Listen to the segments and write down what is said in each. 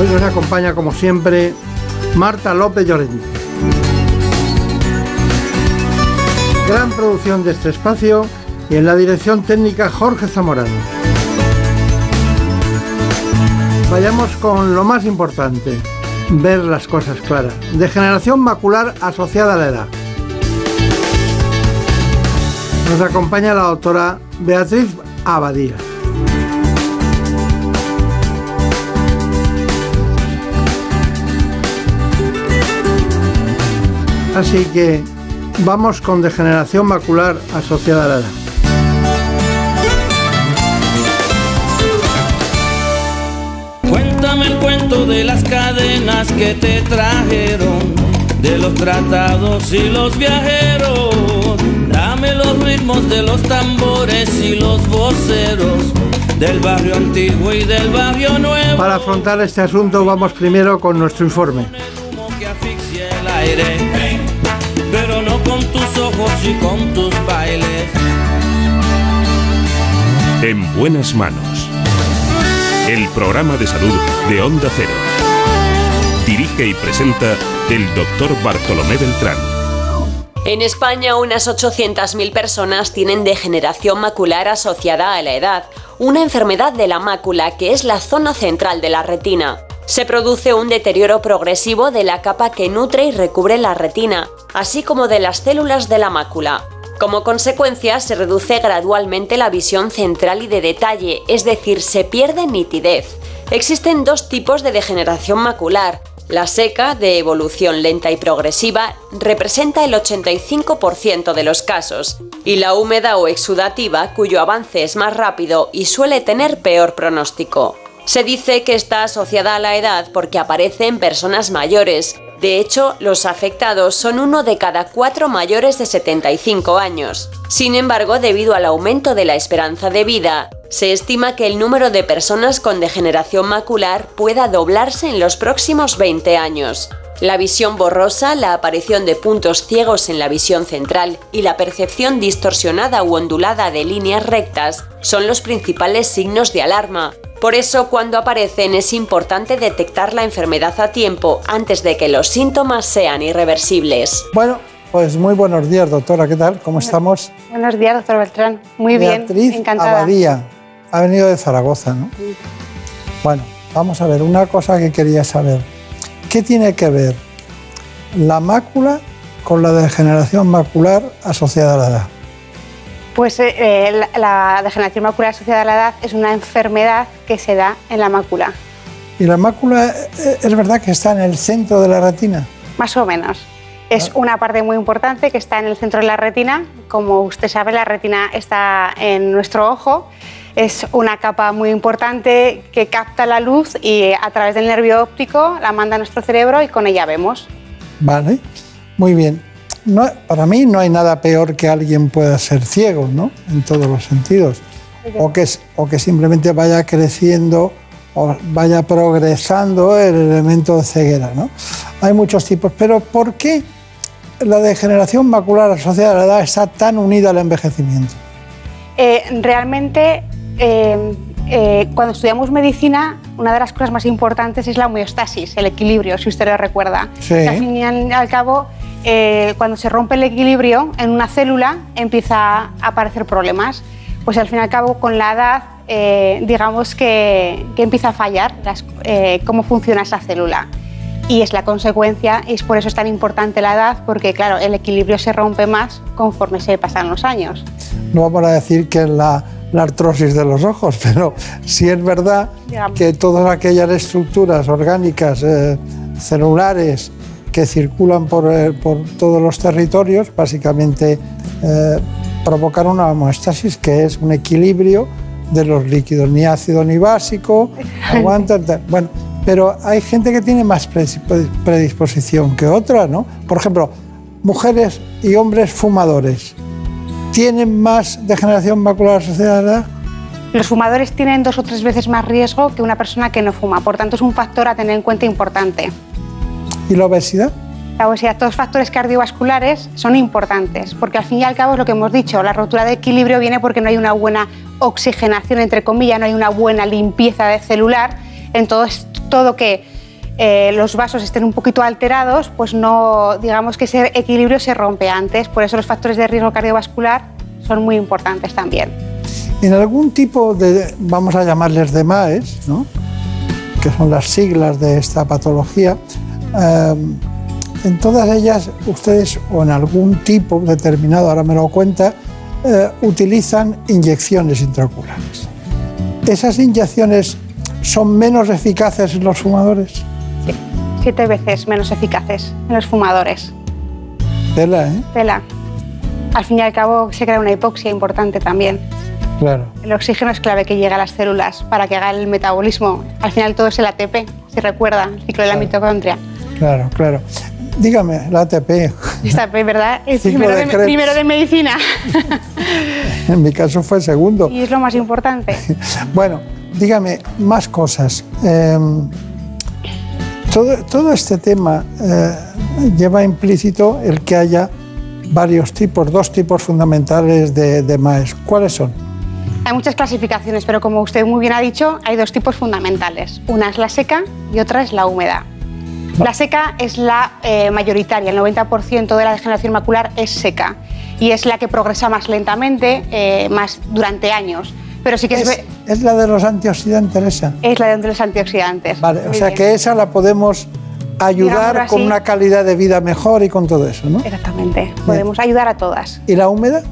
Hoy nos acompaña, como siempre, Marta López Llorente. Gran producción de este espacio y en la dirección técnica Jorge Zamorano. Vayamos con lo más importante, ver las cosas claras. Degeneración macular asociada a la edad. Nos acompaña la doctora Beatriz Abadía. Así que vamos con degeneración macular asociada a la edad. Cuéntame el cuento de las cadenas que te trajeron, de los tratados y los viajeros. Dame los ritmos de los tambores y los voceros, del barrio antiguo y del barrio nuevo. Para afrontar este asunto vamos primero con nuestro informe. Ojos y con tus bailes. En buenas manos. El programa de salud de Onda Cero. Dirige y presenta el doctor Bartolomé Beltrán. En España, unas 800.000 personas tienen degeneración macular asociada a la edad, una enfermedad de la mácula que es la zona central de la retina. Se produce un deterioro progresivo de la capa que nutre y recubre la retina, así como de las células de la mácula. Como consecuencia, se reduce gradualmente la visión central y de detalle, es decir, se pierde nitidez. Existen dos tipos de degeneración macular, la seca, de evolución lenta y progresiva, representa el 85% de los casos, y la húmeda o exudativa, cuyo avance es más rápido y suele tener peor pronóstico. Se dice que está asociada a la edad porque aparece en personas mayores. De hecho, los afectados son uno de cada cuatro mayores de 75 años. Sin embargo, debido al aumento de la esperanza de vida, se estima que el número de personas con degeneración macular pueda doblarse en los próximos 20 años. La visión borrosa, la aparición de puntos ciegos en la visión central y la percepción distorsionada u ondulada de líneas rectas son los principales signos de alarma. Por eso, cuando aparecen es importante detectar la enfermedad a tiempo antes de que los síntomas sean irreversibles. Bueno, pues muy buenos días, doctora. ¿Qué tal? ¿Cómo estamos? Buenos días, doctor Beltrán. Muy Beatriz bien, encantada. Abadía. Ha venido de Zaragoza, ¿no? Bueno, vamos a ver, una cosa que quería saber. ¿Qué tiene que ver la mácula con la degeneración macular asociada a la edad? Pues eh, eh, la, la degeneración macular asociada a la edad es una enfermedad que se da en la mácula, ¿Y la mácula eh, es verdad que está en el centro de la retina? más o menos. Es una parte muy importante que está en el centro de la retina. Como usted sabe, la retina está en nuestro ojo. Es una capa muy importante que capta la luz y a través del nervio óptico la manda a nuestro cerebro y con ella vemos. Vale, muy bien. No, para mí no hay nada peor que alguien pueda ser ciego, ¿no? En todos los sentidos. O que, o que simplemente vaya creciendo o vaya progresando el elemento de ceguera, ¿no? Hay muchos tipos, pero ¿por qué la degeneración macular asociada a la edad está tan unida al envejecimiento? Eh, realmente, eh, eh, cuando estudiamos medicina, una de las cosas más importantes es la homeostasis, el equilibrio, si usted lo recuerda. Sí. Que al fin y al, cabo, eh, cuando se rompe el equilibrio en una célula, empieza a aparecer problemas. Pues al fin y al cabo, con la edad, eh, digamos que, que empieza a fallar las- eh, cómo funciona esa célula. Y es la consecuencia, y es por eso es tan importante la edad, porque claro, el equilibrio se rompe más conforme se pasan los años. No vamos a decir que la, la artrosis de los ojos, pero sí es verdad que todas aquellas estructuras orgánicas, eh, celulares, que circulan por, eh, por todos los territorios, básicamente eh, provocan una homeostasis, que es un equilibrio de los líquidos, ni ácido ni básico, aguantan. tal. Bueno, Pero hay gente que tiene más predisposición que otra, ¿no? Por ejemplo, mujeres y hombres fumadores. ¿Tienen más degeneración macular asociada a la edad? Los fumadores tienen dos o tres veces más riesgo que una persona que no fuma, por tanto es un factor a tener en cuenta importante. ¿Y la obesidad? La obesidad, todos los factores cardiovasculares son importantes, porque al fin y al cabo es lo que hemos dicho, la rotura de equilibrio viene porque no hay una buena oxigenación, entre comillas, no hay una buena limpieza de celular, entonces todo que eh, los vasos estén un poquito alterados, pues no, digamos que ese equilibrio se rompe antes, por eso los factores de riesgo cardiovascular son muy importantes también. En algún tipo de, vamos a llamarles de MAES, ¿no? que son las siglas de esta patología, eh, en todas ellas ustedes, o en algún tipo determinado, ahora me lo cuenta, eh, utilizan inyecciones intraoculares. ¿Esas inyecciones son menos eficaces en los fumadores? Siete veces menos eficaces en los fumadores. Tela, ¿eh? Tela. Al fin y al cabo se crea una hipoxia importante también. Claro. El oxígeno es clave que llegue a las células para que haga el metabolismo. Al final todo es el ATP, si recuerda, el ciclo de la mitocondria. Claro, claro. Dígame, el ATP. ATP, ¿verdad? Es primero de, primero de, medicina. en mi caso fue segundo. Y es lo más importante. bueno, dígame más cosas. Em, todo, este tema eh, lleva implícito el que haya varios tipos, dos tipos fundamentales de, de MAES. ¿Cuáles son? Hay muchas clasificaciones, pero como usted muy bien ha dicho, hay dos tipos fundamentales. Una es la seca y otra es la húmeda. La seca es la eh, mayoritaria, el 90% de la degeneración macular es seca y es la que progresa más lentamente, eh, más durante años. Pero sí que es, es, la de los antioxidantes esa. Es la de los antioxidantes. Vale, o sea que esa la podemos ayudar con una calidad de vida mejor y con todo eso, ¿no? Exactamente. Podemos ayudar a todas. ¿Y la húmeda?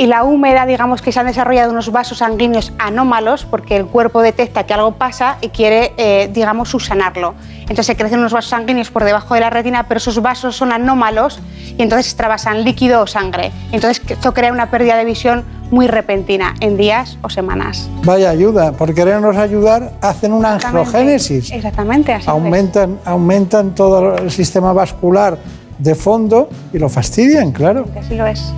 Y la húmeda, digamos que se han desarrollado unos vasos sanguíneos anómalos porque el cuerpo detecta que algo pasa y quiere, eh, digamos, subsanarlo. Entonces se crecen unos vasos sanguíneos por debajo de la retina, pero esos vasos son anómalos y entonces extravasan líquido o sangre. Entonces esto crea una pérdida de visión muy repentina en días o semanas. Vaya ayuda, por querernos ayudar hacen una angiogénesis. Exactamente, así aumentan, aumentan todo el sistema vascular de fondo y lo fastidian, claro. Así lo es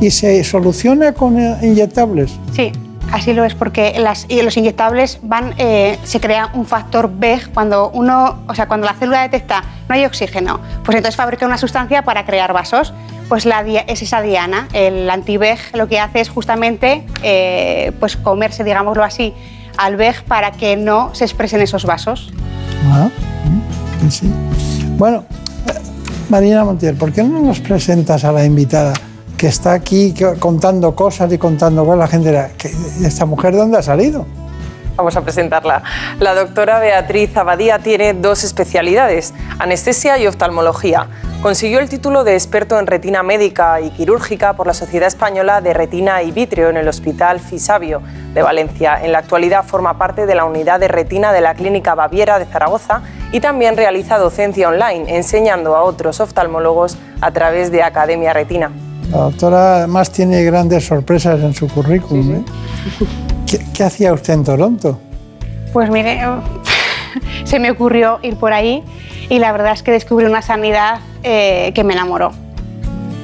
y se soluciona con eh, inyectables. Sí, así lo es, porque las, los inyectables van, eh, se crea un factor BEG cuando uno, o sea, cuando la célula detecta no hay oxígeno, pues entonces fabrica una sustancia para crear vasos. Pues la, es esa diana, el anti-BEG lo que hace es justamente eh, pues comerse, digámoslo así, al BEG para que no se expresen esos vasos. Ah, mm, sí. Bueno, Marina Montiel, ¿por qué no nos presentas a la invitada? Que está aquí contando cosas y contando cosas, la gente ¿esta mujer de dónde ha salido? Vamos a presentarla. La doctora Beatriz Abadía tiene dos especialidades, anestesia y oftalmología. Consiguió el título de experto en retina médica y quirúrgica por la Sociedad Española de Retina y Vitrio en el Hospital Fisabio de Valencia. En la actualidad forma parte de la unidad de retina de la Clínica Baviera de Zaragoza y también realiza docencia online, enseñando a otros oftalmólogos a través de Academia Retina. La doctora además tiene grandes sorpresas en su currículum. ¿eh? ¿Qué, hacía usted en Toronto? Pues mire, se me ocurrió ir por ahí y la verdad es que descubrí una sanidad eh, que me enamoró.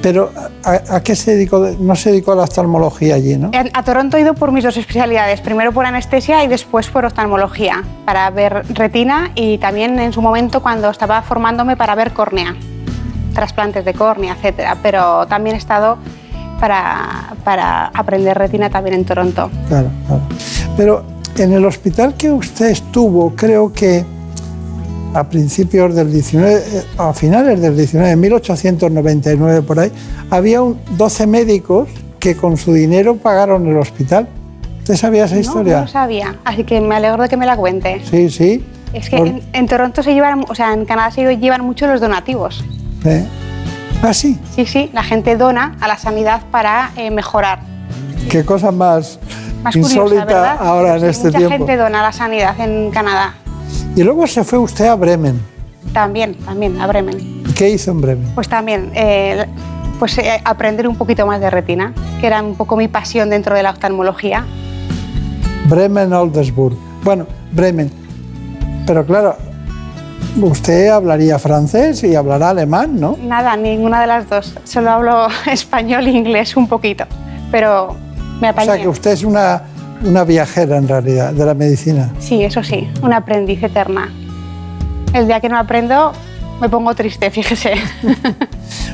Pero ¿a, qué se dedicó? No se dedicó a la oftalmología allí, ¿no? A Toronto he ido por mis dos especialidades, primero por anestesia y después por oftalmología, para ver retina y también en su momento cuando estaba formándome para ver córnea trasplantes de córnea, etcétera, pero también he estado para, para aprender retina también en Toronto. Claro, claro. Pero en el hospital que usted estuvo, creo que a principios del 19, eh, a finales del 19, 1899 por ahí, había un 12 médicos que con su dinero pagaron el hospital. ¿Usted sabía esa historia? No, no sabía, así que me alegro de que me la cuente. Sí, sí. Es que en, Toronto se llevan, o sea, en Canadá se llevan mucho los donativos. ¿Eh? ¿Ah, sí? Sí, sí, la gente dona a la sanidad para eh, mejorar. Qué cosa más, insólita ahora en este tiempo. Mucha gente dona a la sanidad en Canadá. Y luego se fue usted a Bremen. También, también, a Bremen. ¿Qué hizo en Bremen? Pues también, eh, pues aprender un poquito más de retina, que era un poco mi pasión dentro de la oftalmología. Bremen, Oldesburg. Bueno, Bremen. Pero claro, usted hablaría francés y hablará alemán, ¿no? Nada, ninguna de las dos. Solo hablo español e inglés un poquito, pero me apañé. O sea que usted es una, una viajera en realidad de la medicina. Sí, eso sí, una aprendiz eterna. El día que no aprendo me pongo triste, fíjese.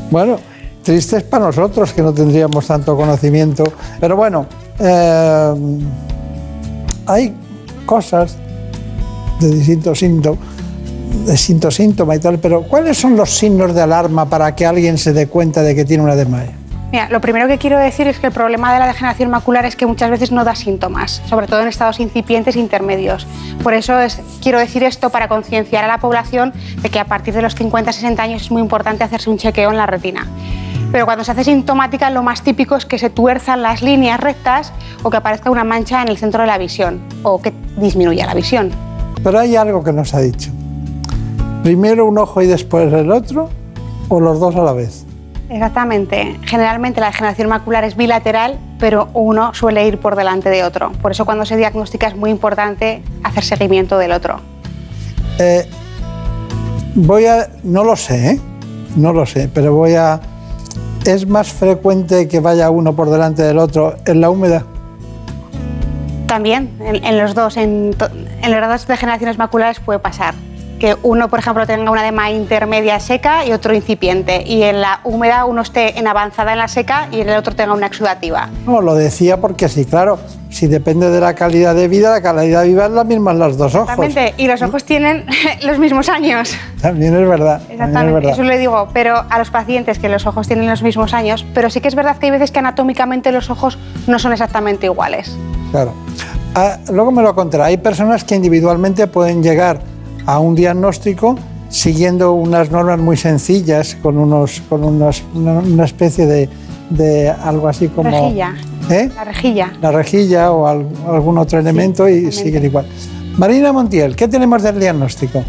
Bueno, triste es para nosotros que no tendríamos tanto conocimiento. Pero bueno, eh, hay cosas de distintos síntomas, distintos síntomas y tal, pero ¿cuáles son los signos de alarma para que alguien se dé cuenta de que tiene una DMAE? Mira, lo primero que quiero decir es que el problema de la degeneración macular es que muchas veces no da síntomas, sobre todo en estados incipientes e intermedios. Por eso es- quiero decir esto para concienciar a la población de que a partir de los 50-60 años es muy importante hacerse un chequeo en la retina. Pero cuando se hace sintomática, lo más típico es que se tuerzan las líneas rectas o que aparezca una mancha en el centro de la visión o que disminuya la visión. Pero hay algo que nos ha dicho. Primero un ojo y después el otro, o los dos a la vez. Exactamente. Generalmente la degeneración macular es bilateral, pero uno suele ir por delante de otro. Por eso cuando se diagnostica es muy importante hacer seguimiento del otro. Eh, voy a, no lo sé, ¿eh? no lo sé, pero voy a. ¿Es más frecuente que vaya uno por delante del otro en la húmeda? También en, en los dos, en, en las dos degeneraciones maculares puede pasar. Que uno, por ejemplo, tenga una edema intermedia seca y otro incipiente. Y en la húmeda uno esté en avanzada en la seca y en el otro tenga una exudativa. No, lo decía porque sí, claro, si depende de la calidad de vida, la calidad de vida es la misma en los dos ojos. Exactamente. Y los ojos tienen los mismos años. También es verdad. es Exactamente, verdad. eso le digo, pero a los pacientes que los ojos tienen los mismos años, pero sí que es verdad que hay veces que anatómicamente los ojos no son exactamente iguales. Claro. Ah, luego me lo contará. Hay personas que individualmente pueden llegar a un diagnóstico siguiendo unas normas muy sencillas, con, unos, con unos- una, especie de, de algo así como... Rejilla. ¿Eh? La rejilla. La rejilla o al- algún otro elemento y siguen igual. Marina Montiel, ¿qué tenemos del diagnóstico?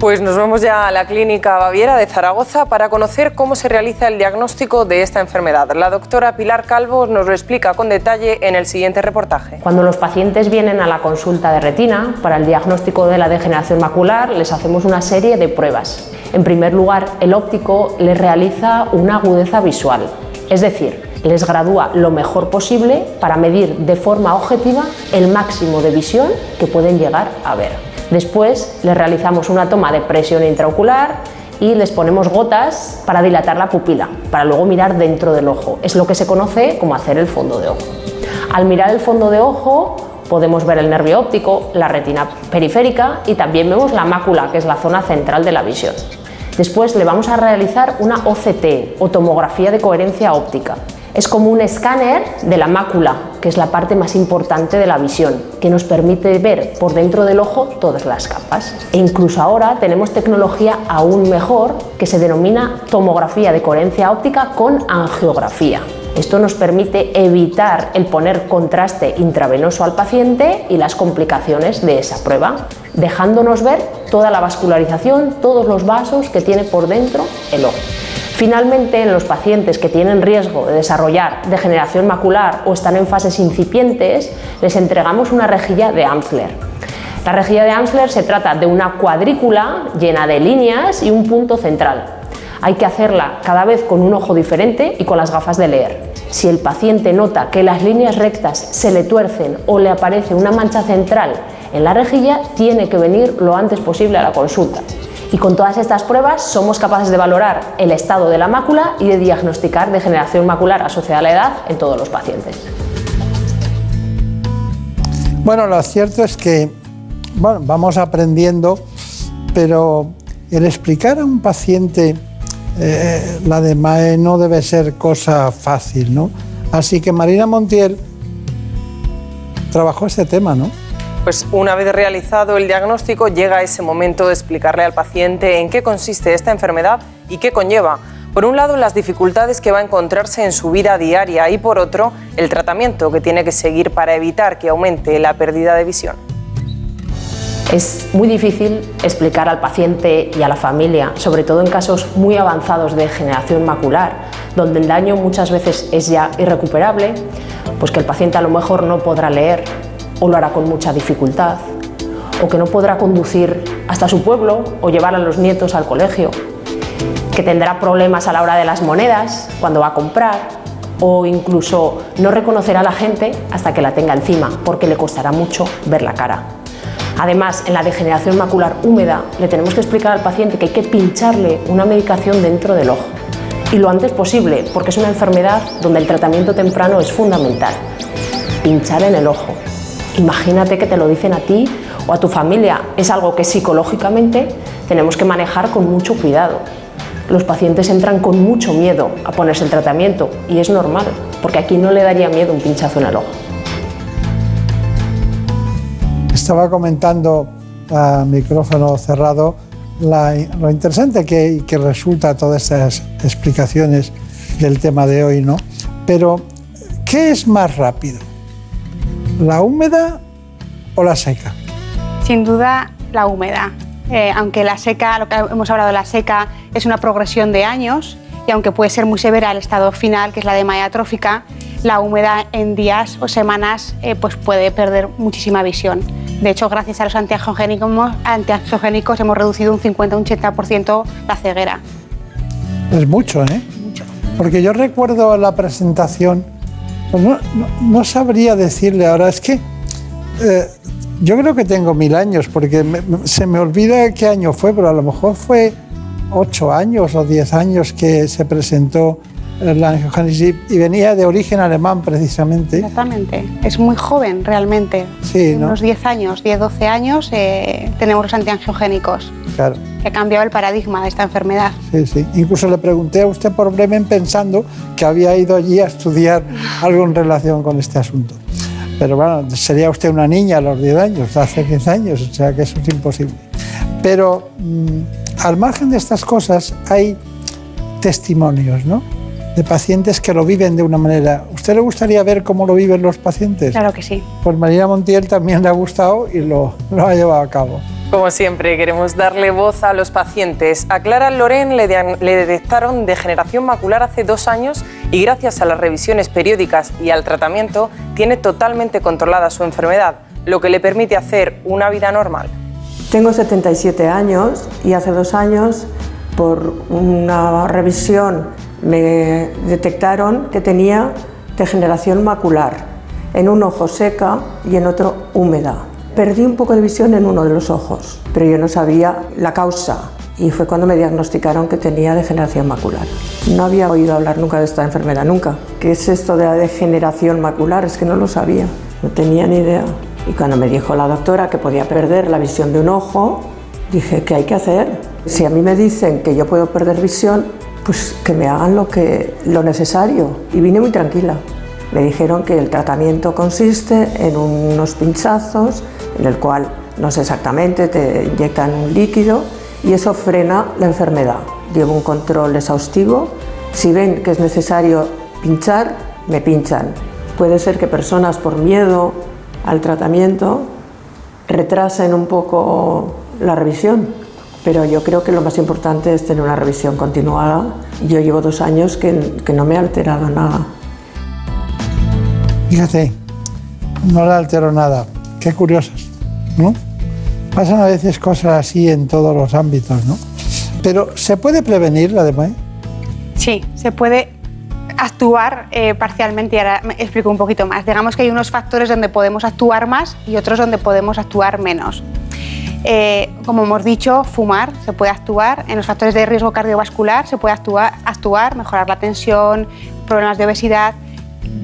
Pues nos vamos ya a la Clínica Baviera de Zaragoza para conocer cómo se realiza el diagnóstico de esta enfermedad. La doctora Pilar Calvo nos lo explica con detalle en el siguiente reportaje. Cuando los pacientes vienen a la consulta de retina para el diagnóstico de la degeneración macular, les hacemos una serie de pruebas. En primer lugar, el óptico les realiza una agudeza visual, es decir, les gradúa lo mejor posible para medir de forma objetiva el máximo de visión que pueden llegar a ver. Después les realizamos una toma de presión intraocular y les ponemos gotas para dilatar la pupila, para luego mirar dentro del ojo. Es lo que se conoce como hacer el fondo de ojo. Al mirar el fondo de ojo podemos ver el nervio óptico, la retina periférica y también vemos la mácula, que es la zona central de la visión. Después le vamos a realizar una OCT o tomografía de coherencia óptica. Es como un escáner de la mácula, que es la parte más importante de la visión, que nos permite ver por dentro del ojo todas las capas. E incluso ahora tenemos tecnología aún mejor que se denomina tomografía de coherencia óptica con angiografía. Esto nos permite evitar el poner contraste intravenoso al paciente y las complicaciones de esa prueba, dejándonos ver toda la vascularización, todos los vasos que tiene por dentro el ojo. Finalmente, en los pacientes que tienen riesgo de desarrollar degeneración macular o están en fases incipientes, les entregamos una rejilla de Amsler. La rejilla de Amsler se trata de una cuadrícula llena de líneas y un punto central. Hay que hacerla cada vez con un ojo diferente y con las gafas de leer. Si el paciente nota que las líneas rectas se le tuercen o le aparece una mancha central en la rejilla, tiene que venir lo antes posible a la consulta. Y con todas estas pruebas somos capaces de valorar el estado de la mácula y de diagnosticar degeneración macular asociada a la edad en todos los pacientes. Bueno, lo cierto es que bueno, vamos aprendiendo, pero el explicar a un paciente eh, la de MAE no debe ser cosa fácil, ¿no? Así que Marina Montiel trabajó este tema, ¿no? Pues una vez realizado el diagnóstico llega ese momento de explicarle al paciente en qué consiste esta enfermedad y qué conlleva. Por un lado, las dificultades que va a encontrarse en su vida diaria y por otro, el tratamiento que tiene que seguir para evitar que aumente la pérdida de visión. Es muy difícil explicar al paciente y a la familia, sobre todo en casos muy avanzados de degeneración macular, donde el daño muchas veces es ya irrecuperable, pues que el paciente a lo mejor no podrá leer o lo hará con mucha dificultad, o que no podrá conducir hasta su pueblo o llevar a los nietos al colegio, que tendrá problemas a la hora de las monedas cuando va a comprar o incluso no reconocerá a la gente hasta que la tenga encima porque le costará mucho ver la cara. Además, en la degeneración macular húmeda le tenemos que explicar al paciente que hay que pincharle una medicación dentro del ojo y lo antes posible porque es una enfermedad donde el tratamiento temprano es fundamental. Pinchar en el ojo. Imagínate que te lo dicen a ti o a tu familia. Es algo que psicológicamente tenemos que manejar con mucho cuidado. Los pacientes entran con mucho miedo a ponerse el tratamiento y es normal, porque aquí no le daría miedo un pinchazo en el ojo. Estaba comentando a micrófono cerrado lo interesante que, que resulta todas estas explicaciones del tema de hoy, ¿no? Pero, ¿qué es más rápido? ¿La húmeda o la seca? Sin duda, la húmeda. Eh, aunque la seca, lo que hemos hablado de la seca, es una progresión de años y aunque puede ser muy severa el estado final, que es la de trófica, la húmeda en días o semanas eh, pues puede perder muchísima visión. De hecho, gracias a los antiangiogénicos, hemos reducido un 50-80% la ceguera. Es mucho, ¿eh? Mucho. Porque yo recuerdo la presentación, pues no, sabría decirle ahora, es que eh, yo creo que tengo mil años, porque se me olvida qué año fue, pero a lo mejor fue ocho años o diez años que se presentó y venía de origen alemán precisamente. Exactamente, es muy joven realmente. Sí, ¿no? Unos 10 años, 10, 12 años eh, tenemos los antiangiogénicos. Claro. Que ha cambiado el paradigma de esta enfermedad. Sí, sí. Incluso le pregunté a usted por Bremen pensando que había ido allí a estudiar algo en relación con este asunto. Pero bueno, sería usted una niña a los 10 años, hace 10 años, o sea que eso es imposible. Pero mm, al margen de estas cosas hay testimonios, ¿no? De pacientes que lo viven de una manera. ¿Usted le gustaría ver cómo lo viven los pacientes? Claro que sí. Pues María Montiel también le ha gustado y lo, lo ha llevado a cabo. Como siempre, queremos darle voz a los pacientes. A Clara Loren le, le, detectaron degeneración macular hace dos años y gracias a las revisiones periódicas y al tratamiento tiene totalmente controlada su enfermedad, lo que le permite hacer una vida normal. Tengo 77 años y hace dos años, por una revisión me detectaron que tenía degeneración macular, en un ojo seca y en otro húmeda. Perdí un poco de visión en uno de los ojos, pero yo no sabía la causa y fue cuando me diagnosticaron que tenía degeneración macular. No había oído hablar nunca de esta enfermedad, nunca. ¿Qué es esto de la degeneración macular? Es que no lo sabía, no tenía ni idea. Y cuando me dijo la doctora que podía perder la visión de un ojo, dije, ¿qué hay que hacer? Si a mí me dicen que yo puedo perder visión, pues que me hagan lo, que, lo necesario. Y vine muy tranquila. Me dijeron que el tratamiento consiste en unos pinchazos, en el cual, no sé exactamente, te inyectan un líquido y eso frena la enfermedad. Llevo un control exhaustivo. Si ven que es necesario pinchar, me pinchan. Puede ser que personas por miedo al tratamiento retrasen un poco la revisión pero yo creo que lo más importante es tener una revisión continuada. Yo llevo dos años que, que no me ha alterado nada. Fíjate, no le alteró nada. Qué curiosas, ¿no? Pasan a veces cosas así en todos los ámbitos, ¿no? Pero ¿se puede prevenir la DMAE? Sí, se puede actuar eh, parcialmente y ahora me explico un poquito más. Digamos que hay unos factores donde podemos actuar más y otros donde podemos actuar menos. Eh, como hemos dicho, fumar se puede actuar, en los factores de riesgo cardiovascular se puede actuar, actuar mejorar la tensión, problemas de obesidad.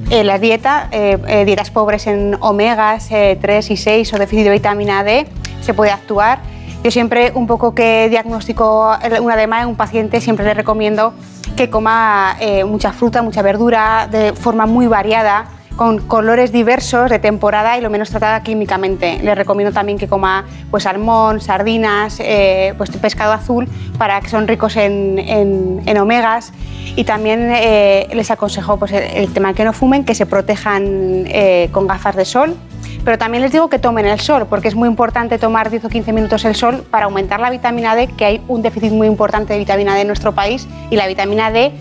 Eh, la dieta, eh, dietas pobres en omegas 3 y 6 o déficit de vitamina D, se puede actuar. Yo siempre, un poco que diagnostico una edema en un paciente, siempre le recomiendo que coma mucha fruta, mucha verdura, de forma muy variada, con colores diversos de temporada y lo menos tratada químicamente. Les recomiendo también que coma pues, salmón, sardinas, eh, pues, pescado azul, para que son ricos en, en, omegas. Y también eh, les aconsejo pues, el, tema que no fumen, que se protejan eh, con gafas de sol. Pero también les digo que tomen el sol, porque es muy importante tomar 10 o 15 minutos el sol para aumentar la vitamina D, que hay un déficit muy importante de vitamina D en nuestro país y la vitamina D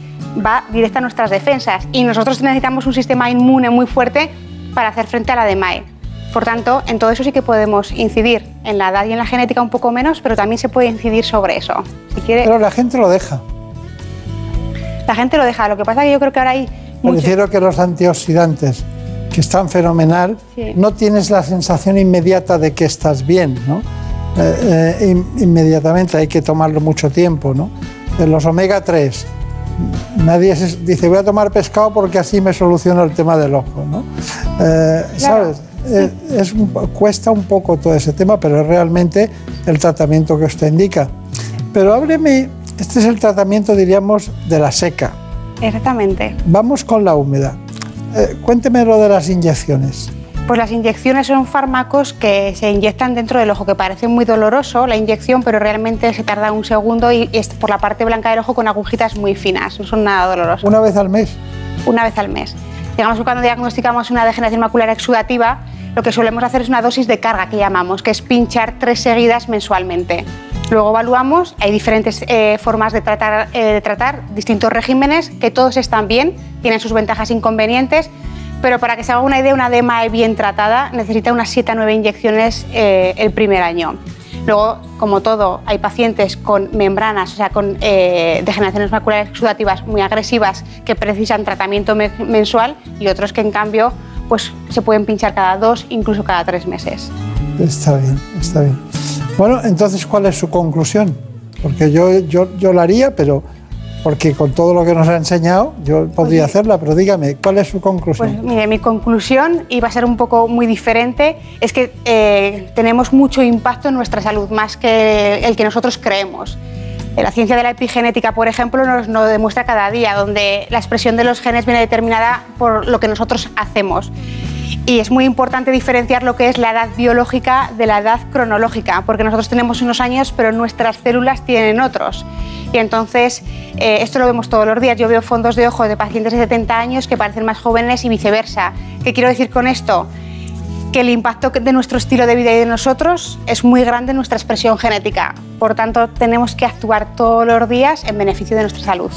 va directa a nuestras defensas y nosotros necesitamos un sistema inmune muy fuerte para hacer frente a la DMAE. Por tanto, en todo eso sí que podemos incidir. En la edad y en la genética un poco menos, pero también se puede incidir sobre eso. Si quiere, Pero la gente lo deja. la gente lo deja. Lo que pasa es que yo creo que ahora hay Me mucho- refiero que los antioxidantes, que están fenomenal, Sí. no tienes la sensación inmediata de que estás bien, ¿no? Eh, eh, in- inmediatamente, hay que tomarlo mucho tiempo, ¿no? De los omega 3, nadie se- dice voy a tomar pescado porque así me soluciono el tema del ojo, ¿no? Eh, ¿Sabes? Eh, es cuesta un poco todo ese tema, pero es realmente el tratamiento que usted indica. Pero hábleme, este es el tratamiento, diríamos, de la seca. Exactamente. Vamos con la húmeda. Eh, cuénteme lo de las inyecciones. Pues las inyecciones son fármacos que se inyectan dentro del ojo, que parece muy doloroso la inyección, pero realmente se tarda un segundo y es por la parte blanca del ojo con agujitas muy finas, no son nada dolorosas. Una vez al mes. Una vez al mes. Digamos que cuando diagnosticamos una degeneración macular exudativa, lo que solemos hacer es una dosis de carga que llamamos, que es pinchar tres seguidas mensualmente. Luego evaluamos, hay diferentes eh, formas de tratar, eh, de tratar, distintos regímenes, que todos están bien, tienen sus ventajas e inconvenientes, pero para que se haga una idea, una DMAE bien tratada necesita unas 7 a 9 inyecciones eh, el primer año. Luego, como todo, hay pacientes con membranas, o sea, con eh, degeneraciones maculares exudativas muy agresivas que precisan tratamiento me- mensual y otros que, en cambio, pues, se pueden pinchar cada dos, incluso cada tres meses. Está bien, está bien. Bueno, entonces, ¿cuál es su conclusión? Porque yo, yo, yo la haría, pero porque con todo lo que nos ha enseñado, yo podría hacerla, pero dígame, ¿cuál es su conclusión? Pues mire, mi conclusión, y va a ser un poco muy diferente, es que eh, tenemos mucho impacto en nuestra salud, más que el que nosotros creemos. Eh, La ciencia de la epigenética, por ejemplo, nos lo demuestra cada día, donde la expresión de los genes viene determinada por lo que nosotros hacemos. Y es muy importante diferenciar lo que es la edad biológica de la edad cronológica, porque nosotros tenemos unos años, pero nuestras células tienen otros. Y entonces, eh, esto lo vemos todos los días. Yo veo fondos de ojo de pacientes de 70 años que parecen más jóvenes y viceversa. ¿Qué quiero decir con esto? Que el impacto de nuestro estilo de vida y de nosotros es muy grande en nuestra expresión genética. Por tanto, tenemos que actuar todos los días en beneficio de nuestra salud.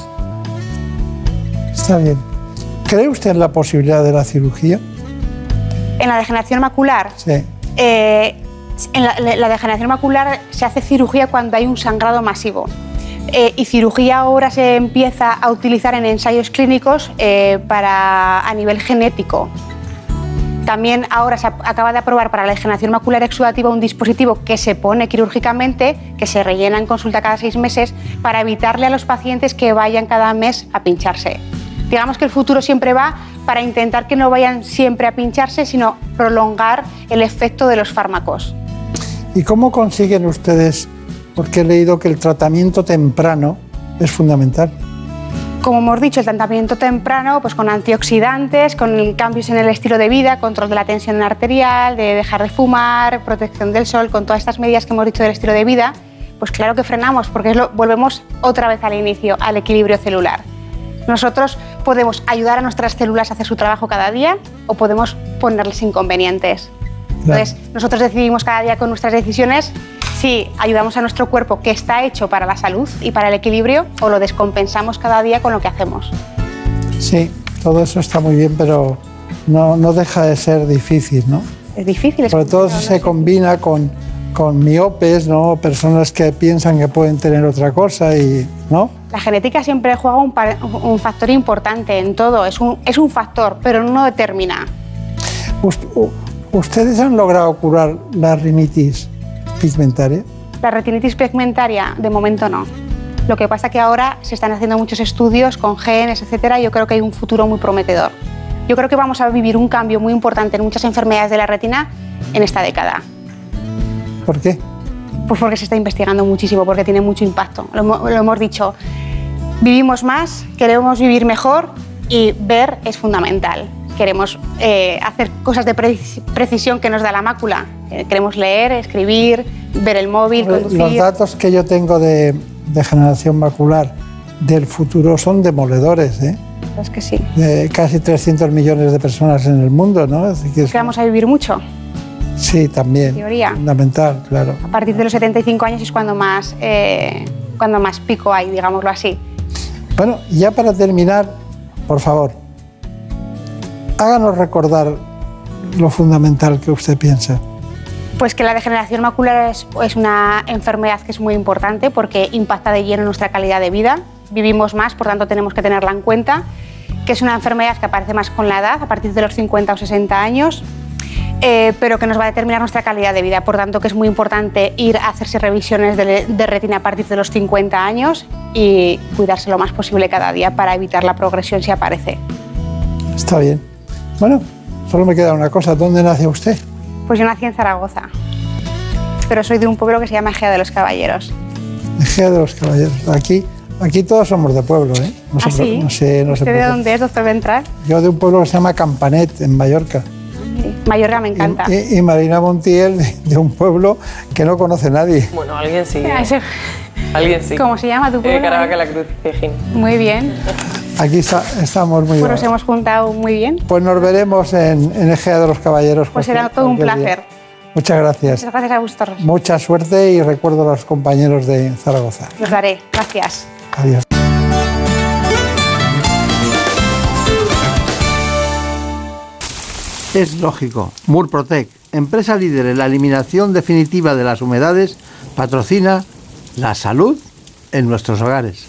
Está bien. ¿Cree usted en la posibilidad de la cirugía? En la degeneración macular, Sí. Eh, en la, la degeneración macular se hace cirugía cuando hay un sangrado masivo. Eh, y cirugía ahora se empieza a utilizar en ensayos clínicos eh, para, a nivel genético. También ahora se acaba de aprobar para la degeneración macular exudativa un dispositivo que se pone quirúrgicamente, que se rellena en consulta cada seis meses, para evitarle a los pacientes que vayan cada mes a pincharse. Digamos que el futuro siempre va para intentar que no vayan siempre a pincharse, sino prolongar el efecto de los fármacos. ¿Y cómo consiguen ustedes? Porque he leído que el tratamiento temprano es fundamental. Como hemos dicho, el tratamiento temprano, pues con antioxidantes, con cambios en el estilo de vida, control de la tensión arterial, de dejar de fumar, protección del sol, con todas estas medidas que hemos dicho del estilo de vida, pues claro que frenamos, porque es lo- volvemos otra vez al inicio, al equilibrio celular. Nosotros podemos ayudar a nuestras células a hacer su trabajo cada día o podemos ponerles inconvenientes. Entonces, nosotros decidimos cada día con nuestras decisiones si ayudamos a nuestro cuerpo que está hecho para la salud y para el equilibrio o lo descompensamos cada día con lo que hacemos. Sí, todo eso está muy bien, pero no, no deja de ser difícil, ¿no? Es difícil. es Sobre todo si se combina con, con miopes, ¿no? Personas que piensan que pueden tener otra cosa y, ¿no? La genética siempre juega un, un factor importante en todo, es un, es un factor, pero no determina. ¿Ustedes han logrado curar la rinitis pigmentaria? La retinitis pigmentaria, de momento no. Lo que pasa que ahora se están haciendo muchos estudios con genes, etcétera, y yo creo que hay un futuro muy prometedor. Yo creo que vamos a vivir un cambio muy importante en muchas enfermedades de la retina en esta década. ¿Por qué? Pues porque se está investigando muchísimo, porque tiene mucho impacto. Lo, lo hemos dicho, vivimos más, queremos vivir mejor y ver es fundamental. Queremos eh, hacer cosas de pre- precisión que nos da la mácula. Eh, queremos leer, escribir, ver el móvil, Los conducir. datos que yo tengo de degeneración macular del futuro son demoledores, ¿eh? Es que sí. De casi 300 millones de personas en el mundo, ¿no? Así que es- Que vamos a vivir mucho. Sí, también. Teoría. Fundamental, claro. A partir de los 75 años es cuando más, eh, cuando más pico hay, digámoslo así. Bueno, ya para terminar, por favor, háganos recordar lo fundamental que usted piensa? Pues que la degeneración macular es, es, una enfermedad que es muy importante porque impacta de lleno nuestra calidad de vida. Vivimos más, por tanto tenemos que tenerla en cuenta. Que es una enfermedad que aparece más con la edad, a partir de los 50 o 60 años, eh, pero que nos va a determinar nuestra calidad de vida. Por tanto, que es muy importante ir a hacerse revisiones de, de retina a partir de los 50 años y cuidarse lo más posible cada día para evitar la progresión si aparece. Está bien. Bueno, solo me queda una cosa. ¿Dónde nace usted? Pues yo nací en Zaragoza, pero soy de un pueblo que se llama Ejea de los Caballeros. Ejea de los Caballeros. Aquí, aquí todos somos de pueblo, ¿eh? No ¿Ah, sí? no sé, no sé ¿Usted de dónde es, doctor Ventral? Yo de un pueblo que se llama Campanet, en Mallorca. Sí. Mallorca me encanta. Y, y, Marina Montiel, de un pueblo que no conoce nadie. Bueno, alguien sí. ¿eh? Alguien sí. ¿Cómo se llama tu pueblo? Eh, Caravaca la Cruz, Pejín. Muy bien. Aquí está, estamos muy bien. Pues nos hemos juntado muy bien. Pues nos veremos en, en Ejea de los Caballeros. Pues será todo un placer. Día. Muchas gracias. Muchas gracias a vosotros. Mucha suerte y recuerdo a los compañeros de Zaragoza. Los daré. Gracias. Adiós. Es lógico. Murprotec, empresa líder en la eliminación definitiva de las humedades, patrocina la salud en nuestros hogares.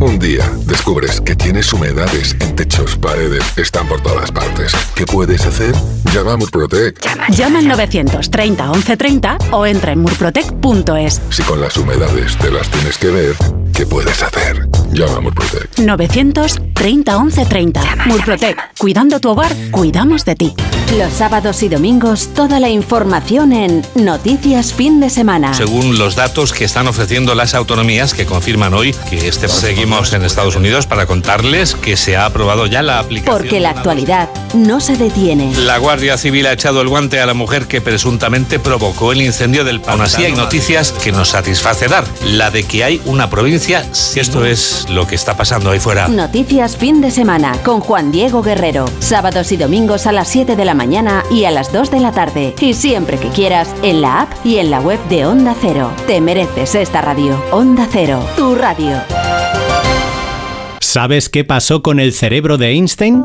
Un día descubres que tienes humedades en techos, paredes, están por todas partes. ¿Qué puedes hacer? Llama a Murprotec. Llama, Llama al 930 1130 o entra en murprotec.es. Si con las humedades te las tienes que ver, ¿qué puedes hacer? Llama a Murprotec. 930 1130. Llama, Murprotec. Cuidando tu hogar, cuidamos de ti. Los sábados y domingos, toda la información en Noticias Fin de Semana. Según los datos que están ofreciendo las autonomías que confirman hoy que este seguimos en Estados Unidos para contarles que se ha aprobado ya la aplicación. Porque la actualidad no se detiene. La Guardia Civil ha echado el guante a la mujer que presuntamente provocó el incendio del Aún así hay noticias que nos satisface dar. La de que hay una provincia, esto es lo que está pasando ahí fuera. Noticias Fin de Semana con Juan Diego Guerrero. Sábados y domingos a las 7 de la mañana y a las 2 de la tarde. Y siempre que quieras, en la app y en la web de Onda Cero. Te mereces esta radio. Onda Cero, tu radio. ¿Sabes qué pasó con el cerebro de Einstein?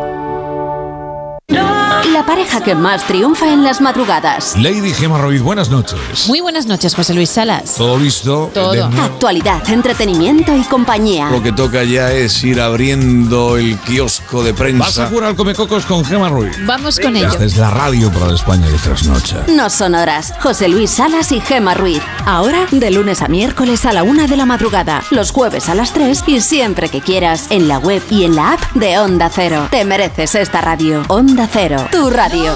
La pareja que más triunfa en las madrugadas. Lady Gemma Ruiz, buenas noches. Muy buenas noches, José Luis Salas. ¿Todo listo? Todo. Actualidad, entretenimiento y compañía. Lo que toca ya es ir abriendo el kiosco de prensa. ¿Vas a jugar al Comecocos con Gemma Ruiz? Vamos con ello. Esta es la radio para la España de trasnocha. No son horas. José Luis Salas y Gemma Ruiz. Ahora, de lunes a miércoles a la una de la madrugada, los jueves a las 3 y siempre que quieras, en la web y en la app de Onda Cero. Te mereces esta radio. Onda Cero, tu radio.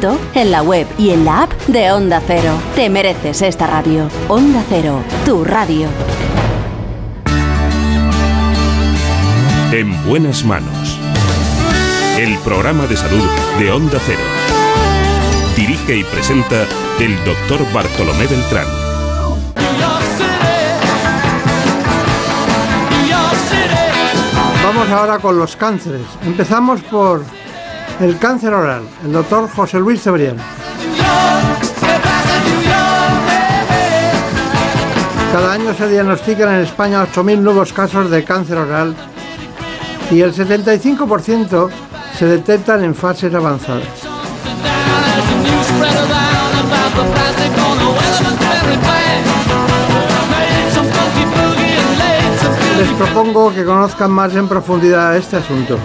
en la web y en la app de Onda Cero. Te mereces esta radio. Onda Cero, tu radio. En buenas manos. El programa de salud de Onda Cero. Dirige y presenta el doctor Bartolomé Beltrán. Vamos ahora con los cánceres. Empezamos por el cáncer oral, el doctor José Luis Cebrián. Cada año se diagnostican en España 8.000 nuevos casos de cáncer oral y el 75% se detectan en fases avanzadas. Les propongo que conozcan más en profundidad este asunto.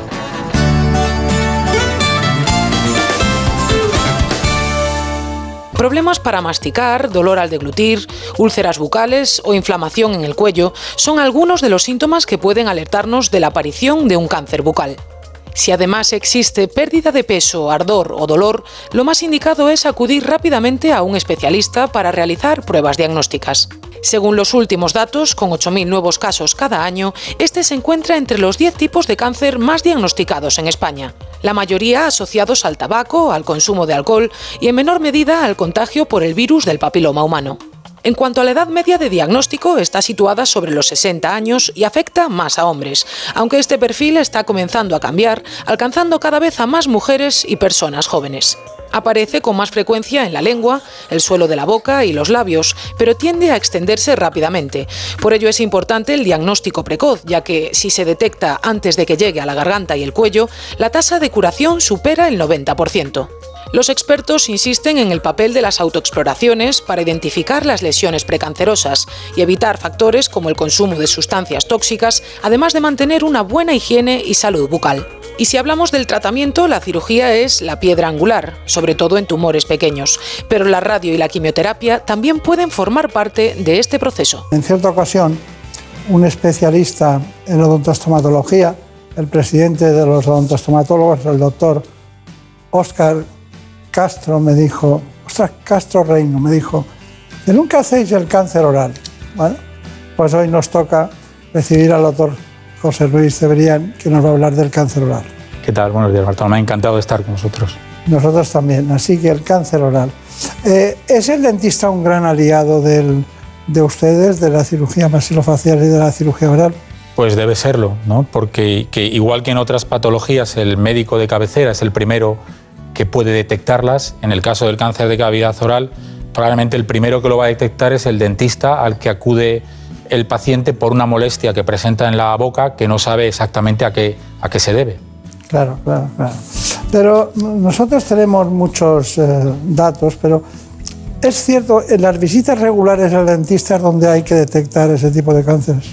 Problemas para masticar, dolor al deglutir, úlceras bucales o inflamación en el cuello son algunos de los síntomas que pueden alertarnos de la aparición de un cáncer bucal. Si además existe pérdida de peso, ardor o dolor, lo más indicado es acudir rápidamente a un especialista para realizar pruebas diagnósticas. Según los últimos datos, con 8.000 nuevos casos cada año, este se encuentra entre los 10 tipos de cáncer más diagnosticados en España. La mayoría asociados al tabaco, al consumo de alcohol y en menor medida al contagio por el virus del papiloma humano. En cuanto a la edad media de diagnóstico, está situada sobre los 60 años y afecta más a hombres, aunque este perfil está comenzando a cambiar, alcanzando cada vez a más mujeres y personas jóvenes. Aparece con más frecuencia en la lengua, el suelo de la boca y los labios, pero tiende a extenderse rápidamente. Por ello es importante el diagnóstico precoz, ya que si se detecta antes de que llegue a la garganta y el cuello, la tasa de curación supera el 90%. Los expertos insisten en el papel de las autoexploraciones para identificar las lesiones precancerosas y evitar factores como el consumo de sustancias tóxicas, además de mantener una buena higiene y salud bucal. Y si hablamos del tratamiento, la cirugía es la piedra angular, sobre todo en tumores pequeños, pero la radio y la quimioterapia también pueden formar parte de este proceso. En cierta ocasión, un especialista en odontostomatología, el presidente de los odontostomatólogos, el doctor Oscar Castro me dijo, ostras, Castro Reino me dijo, que nunca hacéis el cáncer oral. Bueno, pues hoy nos toca recibir al doctor José Luis Cebrián, que nos va a hablar del cáncer oral. ¿Qué tal? Buenos días, Bartolomé. Encantado de estar con vosotros. Nosotros también, así que el cáncer oral. Eh, ¿Es el dentista un gran aliado del- de ustedes, de la cirugía maxilofacial y de la cirugía oral? Pues debe serlo, ¿no? Porque que igual que en otras patologías, el médico de cabecera es el primero que puede detectarlas. En el caso del cáncer de cavidad oral, probablemente el primero que lo va a detectar es el dentista al que acude el paciente por una molestia que presenta en la boca que no sabe exactamente a qué, a qué se debe. Claro, claro, claro. Pero nosotros tenemos muchos eh, datos, pero es cierto, en las visitas regulares al dentista es donde hay que detectar ese tipo de cánceres.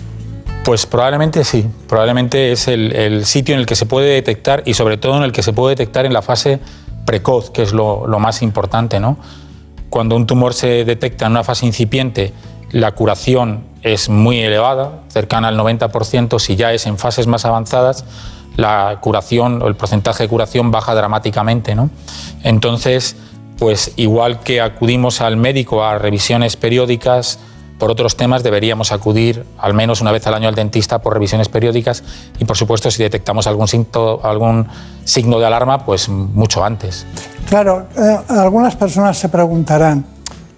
Pues probablemente sí, probablemente es el, el sitio en el que se puede detectar y sobre todo en el que se puede detectar en la fase precoz, que es lo, lo más importante. ¿no? Cuando un tumor se detecta en una fase incipiente, la curación es muy elevada, cercana al 90%, si ya es en fases más avanzadas, la curación o el porcentaje de curación baja dramáticamente. ¿no? Entonces, pues igual que acudimos al médico a revisiones periódicas, por otros temas deberíamos acudir al menos una vez al año al dentista por revisiones periódicas y por supuesto si detectamos algún, signo, algún signo de alarma, pues mucho antes. Claro, eh, algunas personas se preguntarán,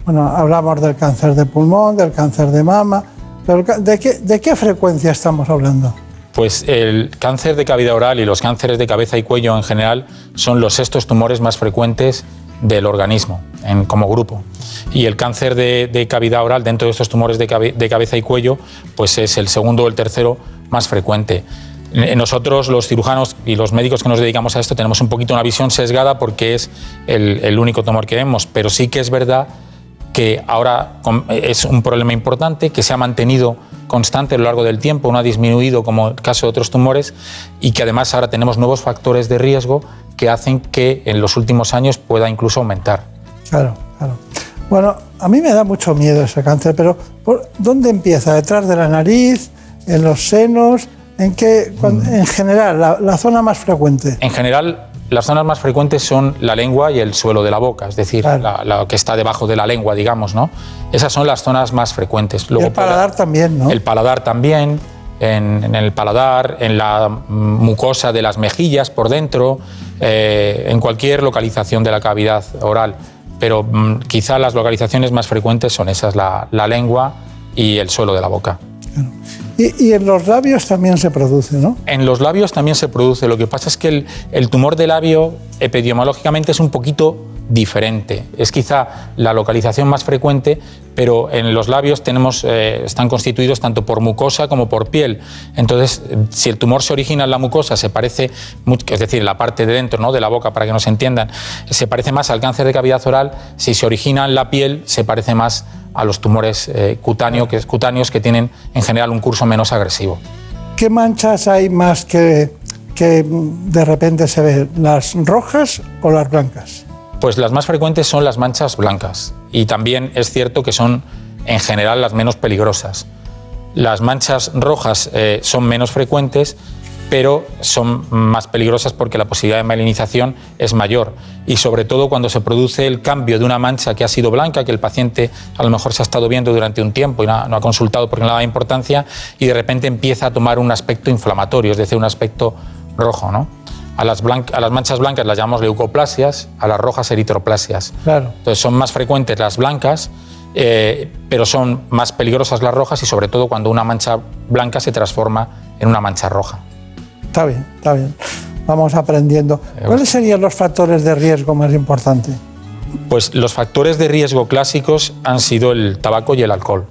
bueno, hablamos del cáncer de pulmón, del cáncer de mama, pero ¿de qué, de qué frecuencia estamos hablando? Pues el cáncer de cavidad oral y los cánceres de cabeza y cuello en general son los sextos tumores más frecuentes del organismo en- como grupo. Y el cáncer de, cavidad oral dentro de estos tumores de cabeza y cuello pues es el segundo o el tercero más frecuente. Eh, Nosotros, los cirujanos y los médicos que nos dedicamos a esto, tenemos un poquito una visión sesgada porque es el, el único tumor que vemos, pero sí que es verdad que ahora es un problema importante, que se ha mantenido constante a lo largo del tiempo, no ha disminuido como el caso de otros tumores y que además ahora tenemos nuevos factores de riesgo que hacen que en los últimos años pueda incluso aumentar. Claro, claro. Bueno, a mí me da mucho miedo ese cáncer, pero ¿por ¿dónde empieza? ¿Detrás de la nariz? ¿En los senos? ¿En qué? cuan- En general, la, la zona más frecuente. En general, las zonas más frecuentes son la lengua y el suelo de la boca, es decir, la, la que está debajo de la lengua, digamos, ¿no? Esas son las zonas más frecuentes. Y el paladar también, ¿no? El paladar también, en, en el paladar, en la mucosa de las mejillas por dentro, eh, en cualquier localización de la cavidad oral. Pero mm, quizá las localizaciones más frecuentes son esas, la, la lengua y el suelo de la boca. Y, en los labios también se produce, ¿no? En los labios también se produce. Lo que pasa es que el, tumor de labio epidemiológicamente es un poquito diferente. Es quizá la localización más frecuente, pero en los labios tenemos, eh, están constituidos tanto por mucosa como por piel. Entonces, si el tumor se origina en la mucosa, se parece, es decir, la parte de dentro ¿no? de la boca, para que nos entiendan, se parece más al cáncer de cavidad oral. Si se origina en la piel, se parece más a los tumores eh, cutáneo, que, cutáneos que tienen en general un curso menos agresivo. ¿Qué manchas hay más que, que de repente se ven? ¿Las rojas o las blancas? Pues las más frecuentes son las manchas blancas y también es cierto que son en general las menos peligrosas. Las manchas rojas eh, son menos frecuentes, pero son más peligrosas porque la posibilidad de malinización es mayor. Y sobre todo cuando se produce el cambio de una mancha que ha sido blanca, que el paciente a lo mejor se ha estado viendo durante un tiempo y no ha, consultado porque no le daba importancia, y de repente empieza a tomar un aspecto inflamatorio, es decir, un aspecto rojo. ¿no? A las, a las manchas blancas las llamamos leucoplasias, a las rojas eritroplasias. Claro. Entonces son más frecuentes las blancas, eh, pero son más peligrosas las rojas y sobre todo cuando una mancha blanca se transforma en una mancha roja. Está bien, está bien. Vamos aprendiendo. ¿Cuáles serían los factores de riesgo más importantes? Pues los factores de riesgo clásicos han sido el tabaco y el alcohol.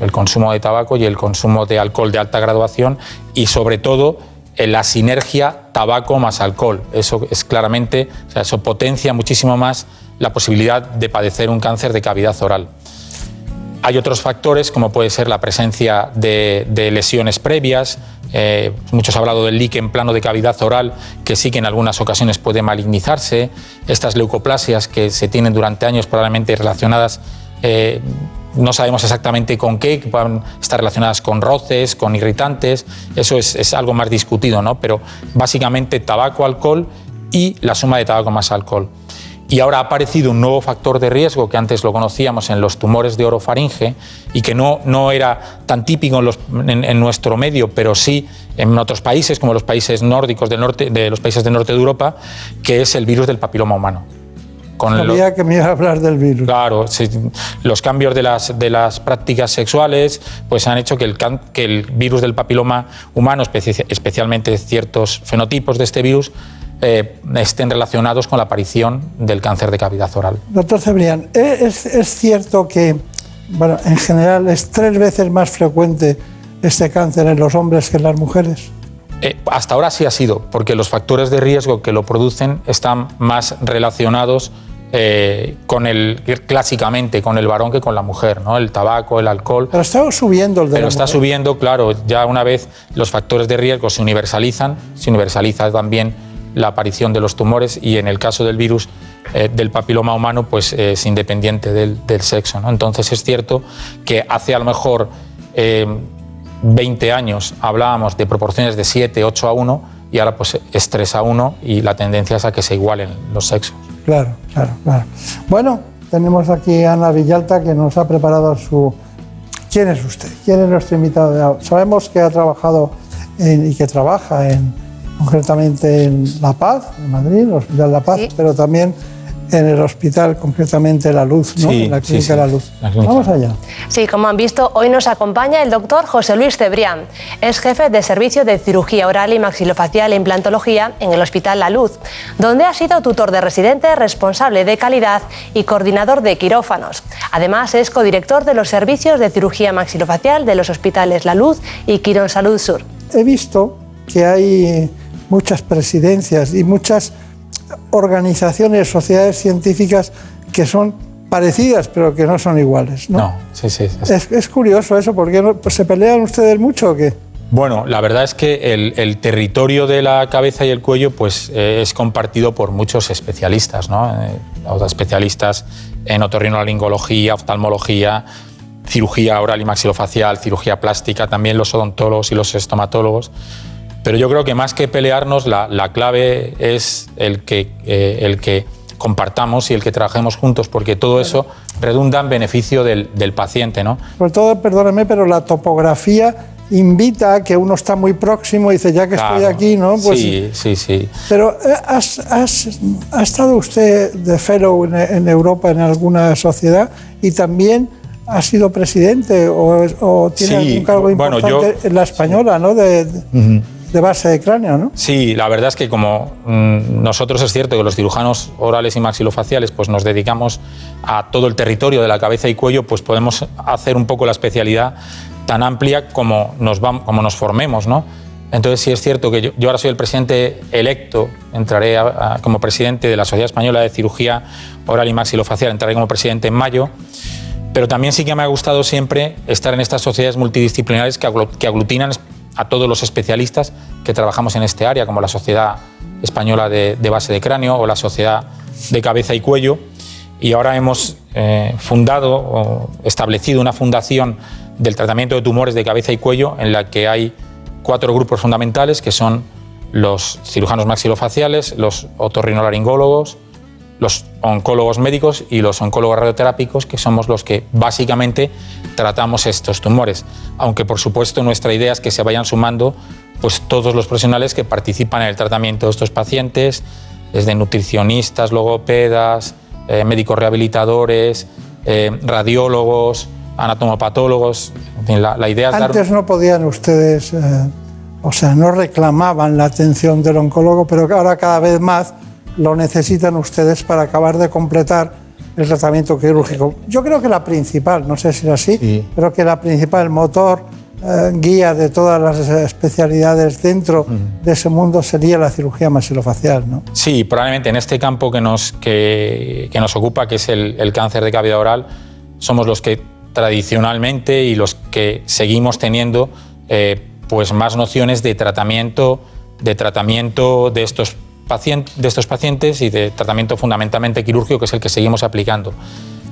El consumo de tabaco y el consumo de alcohol de alta graduación y sobre todo eh, la sinergia tabaco más alcohol. Eso es claramente, o sea, eso potencia muchísimo más la posibilidad de padecer un cáncer de cavidad oral. Hay otros factores, como puede ser la presencia de, lesiones previas. eh, muchos han hablado del líquen plano de cavidad oral, que sí que en algunas ocasiones puede malignizarse. Estas leucoplasias que se tienen durante años, probablemente relacionadas, eh, no sabemos exactamente con qué, puedan estar relacionadas con roces, con irritantes. Eso es, es algo más discutido, ¿no? Pero básicamente tabaco, alcohol y la suma de tabaco más alcohol. Y ahora ha aparecido un nuevo factor de riesgo que antes lo conocíamos en los tumores de orofaringe y que no, no era tan típico en, los- en- en nuestro medio, pero sí en otros países, como los países nórdicos del norte, de los países del norte de Europa, que es el virus del papiloma humano. Con lo- Sabía que me iba a hablar del virus. Claro, sí, los cambios de las, de las prácticas sexuales pues han hecho que el, que el virus del papiloma humano, especi- especialmente ciertos fenotipos de este virus, eh, estén relacionados con la aparición del cáncer de cavidad oral. Doctor Cebrián, ¿e- ¿es, es cierto que, bueno, en general es tres veces más frecuente este cáncer en los hombres que en las mujeres? Eh, hasta ahora sí ha sido, porque los factores de riesgo que lo producen están más relacionados eh, con el, clásicamente con el varón que con la mujer, ¿no? El tabaco, el alcohol. Pero está subiendo el de Pero la está mujer. subiendo, claro, ya una vez los factores de riesgo se universalizan, se universaliza también la aparición de los tumores y en el caso del virus eh, del papiloma humano, pues eh, es independiente del, sexo. ¿no? Entonces es cierto que hace a lo mejor eh, 20 años hablábamos de proporciones de 7, 8 a 1 y ahora pues es 3 a 1 y la tendencia es a que se igualen los sexos. Claro, claro, claro. Bueno, tenemos aquí a Ana Villalta que nos ha preparado su... ¿Quién es usted? ¿Quién es nuestro invitado de? Sabemos que ha trabajado y que trabaja en, concretamente en La Paz, en Madrid, el Hospital La Paz, pero también en el hospital, concretamente La Luz, ¿no? Sí, en la sí, Clínica sí. La Luz. La clínica. Vamos allá. Sí, como han visto, hoy nos acompaña el doctor José Luis Cebrián. Es jefe de servicio de cirugía oral y maxilofacial e implantología en el Hospital La Luz, donde ha sido tutor de residente, responsable de calidad y coordinador de quirófanos. Además, es codirector de los servicios de cirugía maxilofacial de los hospitales La Luz y Quirón Salud Sur. He visto que hay muchas presidencias y muchas organizaciones, sociedades científicas que son parecidas pero que no son iguales. ¿no? No, sí, sí. sí. Es, es curioso eso, porque no- pues, se pelean ustedes mucho o qué? Bueno, la verdad es que el, el territorio de la cabeza y el cuello pues, eh, es compartido por muchos especialistas, ¿no? Eh, especialistas en otorrinolaringología, oftalmología, cirugía oral y maxilofacial, cirugía plástica, también los odontólogos y los estomatólogos. Pero yo creo que más que pelearnos, la, la clave es el que, eh, el que compartamos y el que trabajemos juntos, porque todo eso redunda en beneficio del, del paciente, ¿no? Sobre todo, perdóneme, pero la topografía invita a que uno está muy próximo y dice, ya que estoy Claro. aquí, ¿no? Pues, sí, sí, sí. Pero eh, ¿has, has- ha estado usted de fellow en, en Europa en alguna sociedad y también ha sido presidente o, o tiene Sí, algún cargo bueno, importante yo- en la española, ¿no? De, de- de base de cráneo, ¿no? Sí, la verdad es que como mm, nosotros es cierto que los cirujanos orales y maxilofaciales pues nos dedicamos a todo el territorio de la cabeza y cuello, pues podemos hacer un poco la especialidad tan amplia como nos, vam- como nos formemos, ¿no? Entonces sí es cierto que yo, ahora soy el presidente electo, entraré como presidente de la Sociedad Española de Cirugía Oral y Maxilofacial, entraré como presidente en mayo, pero también sí que me ha gustado siempre estar en estas sociedades multidisciplinares que aglutinan a todos los especialistas que trabajamos en este área, como la Sociedad Española de, Base de Cráneo o la Sociedad de Cabeza y Cuello. Y ahora hemos eh, fundado o establecido una fundación del tratamiento de tumores de cabeza y cuello en la que hay cuatro grupos fundamentales que son los cirujanos maxilofaciales, los otorrinolaringólogos, los oncólogos médicos y los oncólogos radioterápicos, que somos los que básicamente tratamos estos tumores. Aunque por supuesto nuestra idea es que se vayan sumando pues, todos los profesionales que participan en el tratamiento de estos pacientes, desde nutricionistas, logopedas, eh, médicos rehabilitadores, eh, radiólogos, anatomopatólogos. La, la idea es dar... Antes no podían ustedes, eh, o sea, no reclamaban la atención del oncólogo, pero ahora cada vez más lo necesitan ustedes para acabar de completar el tratamiento quirúrgico. Yo creo que la principal, no sé si es así, pero que la principal motor eh, guía de todas las especialidades dentro de ese mundo sería la cirugía maxilofacial, ¿no? Sí, probablemente en este campo que nos, que, que nos ocupa, que es el, el cáncer de cavidad oral, somos los que tradicionalmente y los que seguimos teniendo eh, pues más nociones de tratamiento, de tratamiento de estos, de estos pacientes y de tratamiento fundamentalmente quirúrgico, que es el que seguimos aplicando.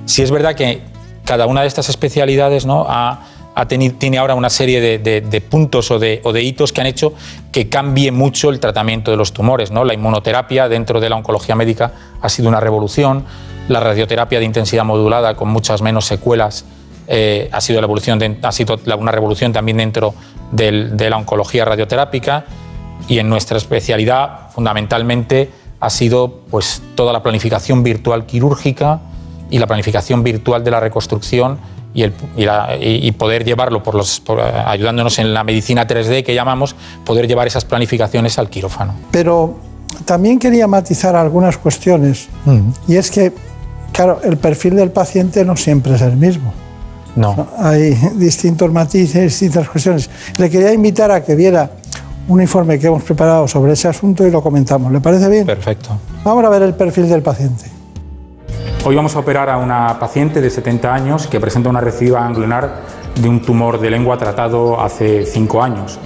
Sí es verdad que cada una de estas especialidades ¿no? ha, tiene ahora una serie de, puntos o de, hitos que han hecho que cambie mucho el tratamiento de los tumores. ¿no? La inmunoterapia dentro de la oncología médica ha sido una revolución, la radioterapia de intensidad modulada con muchas menos secuelas eh, ha sido, la evolución ha sido una revolución también dentro del- de la oncología radioterápica y en nuestra especialidad fundamentalmente ha sido pues, toda la planificación virtual quirúrgica y la planificación virtual de la reconstrucción y, el- y la- y- poder llevarlo, por los, por, eh, ayudándonos en la medicina 3D que llamamos, poder llevar esas planificaciones al quirófano. Pero también quería matizar algunas cuestiones, y es que, claro, el perfil del paciente no siempre es el mismo. No. Hay distintos matices, distintas cuestiones. Le quería invitar a que viera un informe que hemos preparado sobre ese asunto y lo comentamos. ¿Le parece bien? Perfecto. Vamos a ver el perfil del paciente. Hoy vamos a operar a una paciente de 70 años que presenta una recidiva ganglionar de un tumor de lengua tratado hace 5 años.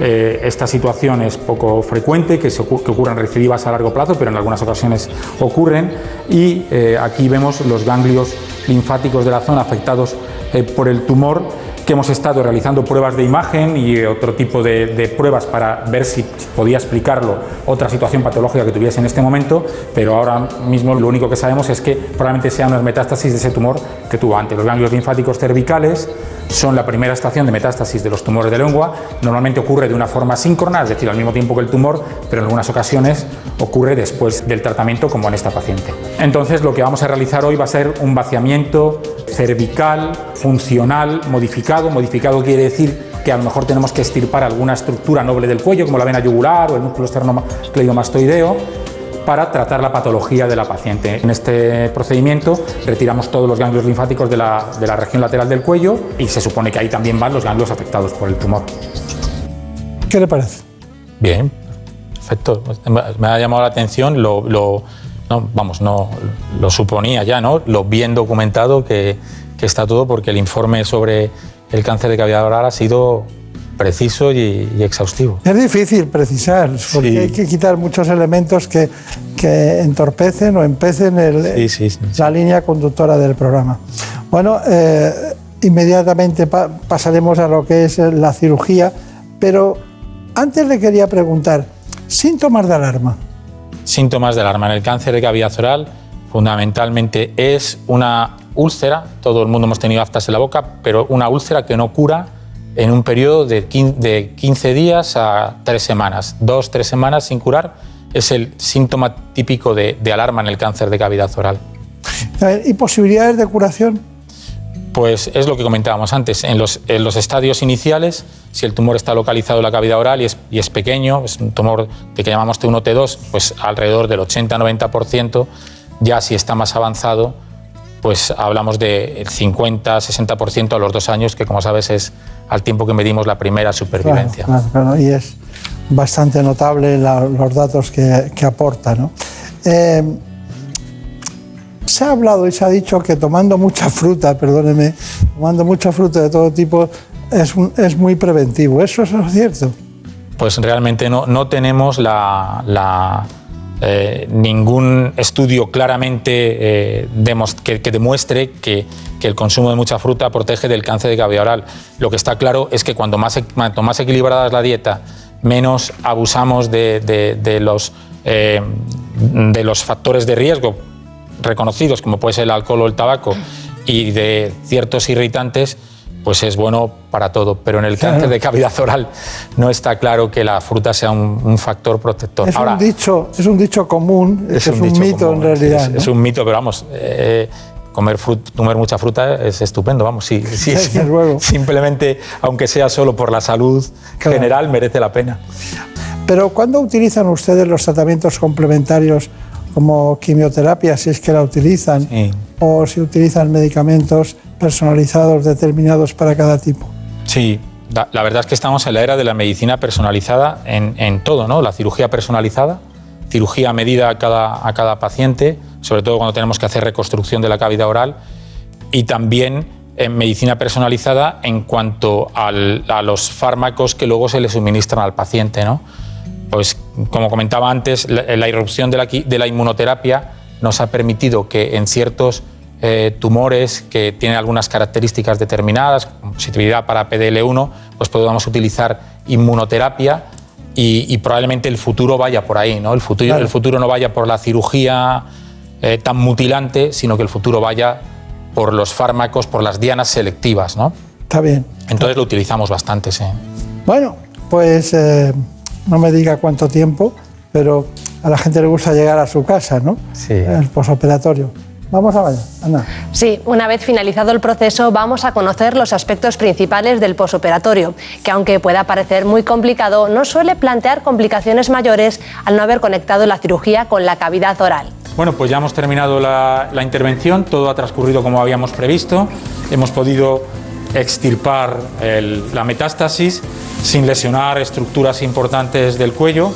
Eh, esta situación es poco frecuente, que, se ocu- que ocurran recidivas a largo plazo, pero en algunas ocasiones ocurren. Y eh, aquí vemos los ganglios linfáticos de la zona afectados eh, por el tumor que hemos estado realizando pruebas de imagen y otro tipo de, pruebas para ver si podía explicarlo otra situación patológica que tuviese en este momento, pero ahora mismo lo único que sabemos es que probablemente sean las metástasis de ese tumor que tuvo antes. Los ganglios linfáticos cervicales son la primera estación de metástasis de los tumores de lengua. Normalmente ocurre de una forma síncrona, es decir, al mismo tiempo que el tumor, pero en algunas ocasiones ocurre después del tratamiento, como en esta paciente. Entonces, lo que vamos a realizar hoy va a ser un vaciamiento cervical, funcional, modificado. Modificado quiere decir que a lo mejor tenemos que extirpar alguna estructura noble del cuello, como la vena yugular o el músculo esternocleidomastoideo, para tratar la patología de la paciente. En este procedimiento retiramos todos los ganglios linfáticos de la, de la región lateral del cuello y se supone que ahí también van los ganglios afectados por el tumor. ¿Qué le parece? Bien, perfecto. Me ha llamado la atención, lo, lo- no, vamos, no lo suponía ya, ¿no? Lo bien documentado que, que está todo, porque el informe sobre el cáncer de cavidad oral ha sido preciso y, y exhaustivo. Es difícil precisar, porque hay que quitar muchos elementos que, que entorpecen o empecen el- la línea conductora del programa. Bueno, eh, inmediatamente pa- pasaremos a lo que es la cirugía, pero antes le quería preguntar, síntomas de alarma. Síntomas del alarma en el cáncer de cavidad oral fundamentalmente es una úlcera, todo el mundo hemos tenido aftas en la boca, pero una úlcera que no cura en un periodo de 15, de 15 días a 3 semanas. Dos, tres semanas sin curar es el síntoma típico de, de alarma en el cáncer de cavidad oral. ¿Y posibilidades de curación? Pues es lo que comentábamos antes. En los, en los estadios iniciales, si el tumor está localizado en la cavidad oral y es, y es pequeño, es un tumor de que llamamos T1, T2, pues alrededor del 80-90%, ya si está más avanzado, pues hablamos del 50-60% a los dos años, que como sabes es al tiempo que medimos la primera supervivencia. Claro, claro, claro, y es bastante notable la- los datos que, que aporta. ¿no? Eh, se ha hablado y se ha dicho que tomando mucha fruta, perdóneme, tomando mucha fruta de todo tipo es, un- es muy preventivo. ¿Eso es cierto? Pues realmente no, no tenemos la, la, eh, ningún estudio claramente eh, que, demuestre que, que el consumo de mucha fruta protege del cáncer de cavidad oral. Lo que está claro es que más, e- cuanto más equilibrada es la dieta, menos abusamos de, de- de los, eh, de los factores de riesgo reconocidos, como puede ser el alcohol o el tabaco, y de ciertos irritantes, pues es bueno para todo. Pero en el cáncer de cavidad oral no está claro que la fruta sea un, un factor protector. Es, Ahora, un dicho, es un dicho común, es, un, mito común, en realidad. Es, ¿no? es un mito, pero vamos, eh, comer, frut- comer mucha fruta es estupendo, vamos, sí, simplemente, aunque sea solo por la salud general, merece la pena. Pero ¿cuándo utilizan ustedes los tratamientos complementarios como quimioterapia, si es que la utilizan, o si utilizan medicamentos personalizados determinados para cada tipo? Sí, la verdad es que estamos en la era de la medicina personalizada en, todo, ¿no? La cirugía personalizada, cirugía medida a cada, a cada paciente, sobre todo cuando tenemos que hacer reconstrucción de la cavidad oral, y también en medicina personalizada en cuanto a los fármacos que luego se le suministran al paciente, ¿no? Pues como comentaba antes, la, la irrupción de la, de la inmunoterapia nos ha permitido que en ciertos eh, tumores que tienen algunas características determinadas, como positividad para PDL1, pues podamos utilizar inmunoterapia y, y probablemente el futuro vaya por ahí, ¿no? El futuro, Claro. el futuro no vaya por la cirugía eh, tan mutilante, sino que el futuro vaya por los fármacos, por las dianas selectivas, ¿no? Está bien. Entonces lo utilizamos bastante, sí. Bueno, pues eh, no me diga cuánto tiempo, pero a la gente le gusta llegar a su casa, ¿no? Sí. El posoperatorio. Vamos a ver, Ana. Sí, una vez finalizado el proceso vamos a conocer los aspectos principales del posoperatorio, que aunque pueda parecer muy complicado, no suele plantear complicaciones mayores al no haber conectado la cirugía con la cavidad oral. Bueno, pues ya hemos terminado la, la intervención, todo ha transcurrido como habíamos previsto, hemos podido extirpar el- la metástasis sin lesionar estructuras importantes del cuello.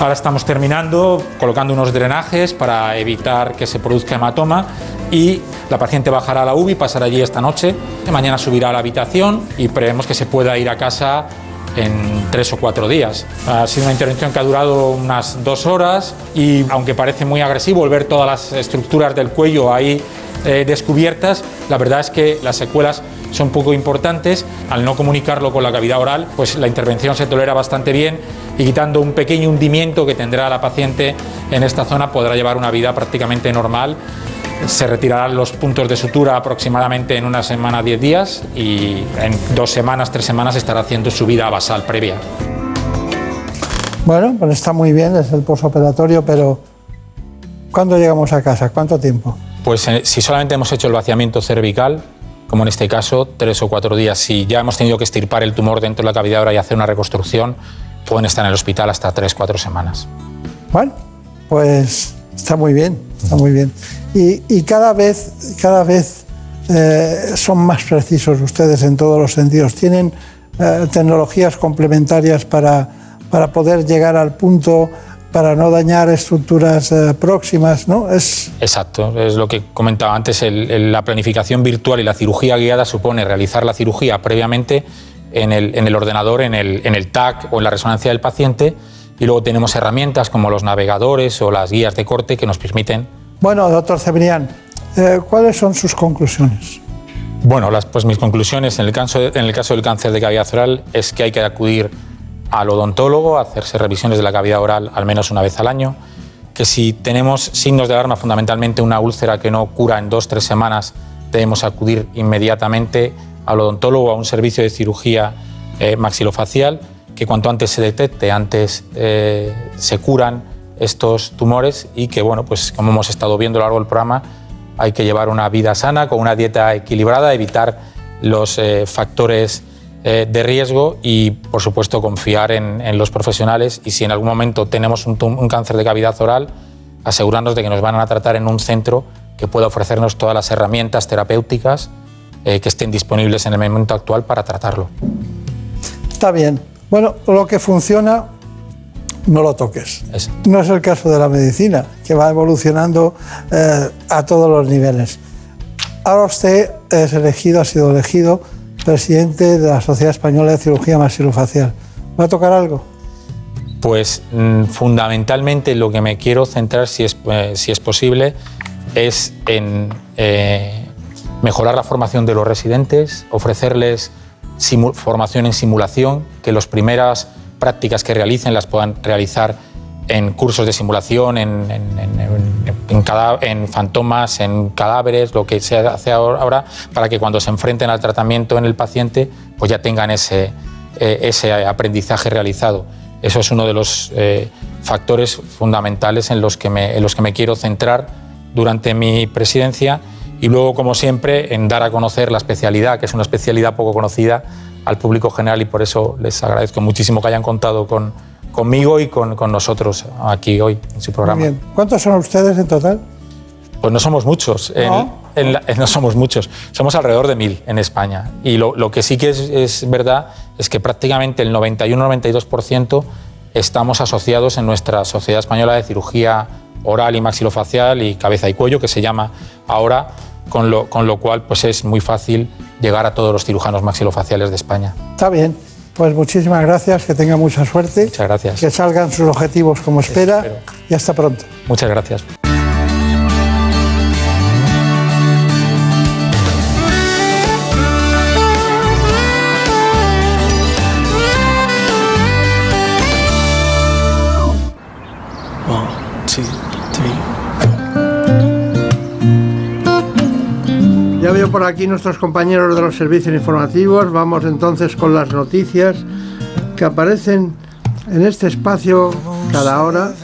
Ahora estamos terminando colocando unos drenajes para evitar que se produzca hematoma y la paciente bajará a la UBI, pasará allí esta noche, mañana subirá a la habitación y prevemos que se pueda ir a casa en tres o cuatro días. Ha sido una intervención que ha durado unas dos horas y aunque parece muy agresivo ver todas las estructuras del cuello ahí eh, descubiertas, la verdad es que las secuelas son poco importantes. Al no comunicarlo con la cavidad oral, pues la intervención se tolera bastante bien y quitando un pequeño hundimiento que tendrá la paciente en esta zona podrá llevar una vida prácticamente normal. Se retirarán los puntos de sutura aproximadamente en una semana, 10 días y en dos semanas, tres semanas estará haciendo su vida basal previa. Bueno, pues está muy bien, es el posoperatorio, pero ¿cuándo llegamos a casa? ¿Cuánto tiempo? Pues eh, si solamente hemos hecho el vaciamiento cervical, como en este caso, tres o cuatro días, si ya hemos tenido que extirpar el tumor dentro de la cavidad oral y hacer una reconstrucción, pueden estar en el hospital hasta tres, cuatro semanas. Bueno, pues está muy bien, está muy bien. Y, y cada vez, cada vez eh, son más precisos ustedes en todos los sentidos. Tienen eh, tecnologías complementarias para, para poder llegar al punto, para no dañar estructuras eh, próximas, ¿no? Es, Exacto, es lo que comentaba antes, el- el- la planificación virtual y la cirugía guiada supone realizar la cirugía previamente en el, en el ordenador, en el, en el TAC o en la resonancia del paciente y luego tenemos herramientas como los navegadores o las guías de corte que nos permiten Bueno, doctor Cebrián, eh, ¿cuáles son sus conclusiones? Bueno, las, pues mis conclusiones en el, caso, en el caso del cáncer de cavidad oral es que hay que acudir al odontólogo, a hacerse revisiones de la cavidad oral al menos una vez al año, que si tenemos signos de alarma, fundamentalmente una úlcera que no cura en dos o tres semanas, debemos acudir inmediatamente al odontólogo, a un servicio de cirugía eh, maxilofacial, que cuanto antes se detecte, antes eh, se curan estos tumores y que, bueno, pues como hemos estado viendo a lo largo del programa, hay que llevar una vida sana, con una dieta equilibrada, evitar los eh, factores eh, de riesgo y, por supuesto, confiar en, en los profesionales y si en algún momento tenemos un, cáncer de cavidad oral, asegurarnos de que nos van a tratar en un centro que pueda ofrecernos todas las herramientas terapéuticas eh, que estén disponibles en el momento actual para tratarlo. Está bien. Bueno, lo que funciona, no lo toques. Es- No es el caso de la medicina, que va evolucionando eh, a todos los niveles. Ahora usted es elegido, ha sido elegido presidente de la Sociedad Española de Cirugía Maxilofacial. ¿Va a tocar algo? Pues mm, fundamentalmente lo que me quiero centrar, si es, eh, si es posible, es en eh, mejorar la formación de los residentes, ofrecerles formación en simulación, que las primeras prácticas que realicen las puedan realizar en cursos de simulación, en, en- en- en- cada- fantomas, en cadáveres, lo que se hace ahora, para que cuando se enfrenten al tratamiento en el paciente, pues ya tengan ese, eh, ese aprendizaje realizado. Eso es uno de los eh, factores fundamentales en los, que me, en los que me quiero centrar durante mi presidencia y luego, como siempre, en dar a conocer la especialidad, que es una especialidad poco conocida al público general y por eso les agradezco muchísimo que hayan contado con, conmigo y con, con nosotros aquí hoy en su programa. Muy bien. ¿Cuántos son ustedes en total? Pues no somos muchos. En- ¿No? en la- no somos muchos. Somos alrededor de mil en España. Y lo, lo que sí que es, es verdad es que prácticamente el 91-92% estamos asociados en nuestra Sociedad Española de Cirugía Oral y Maxilofacial y Cabeza y Cuello, que se llama ahora, con lo, con lo cual pues es muy fácil llegar a todos los cirujanos maxilofaciales de España. Está bien. Pues muchísimas gracias, que tenga mucha suerte. Muchas gracias. Que salgan sus objetivos como espera y hasta pronto. Muchas gracias. Ya veo por aquí nuestros compañeros de los servicios informativos. Vamos entonces con las noticias que aparecen en este espacio cada hora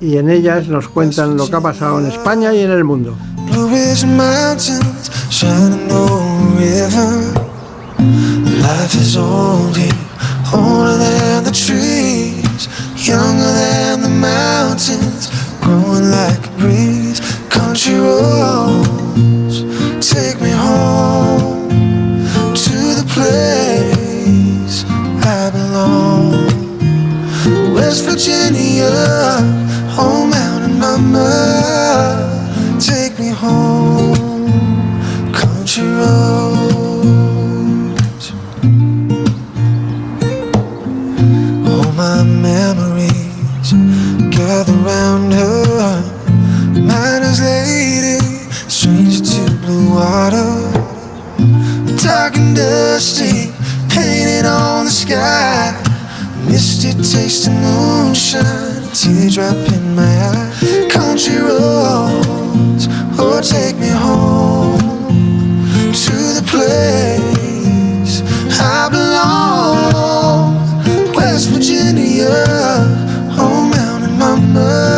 y en ellas nos cuentan lo que ha pasado en España y en el mundo. Take me home to the place I belong. West Virginia, home mountain mama. Take me home, country roads. All my memories gather round her. Stranger to blue water. Dark and dusty, painted on the sky. Misty taste of moonshine, teardrop in my eye. Country roads, oh take me home to the place I belong. West Virginia, oh mountain mama,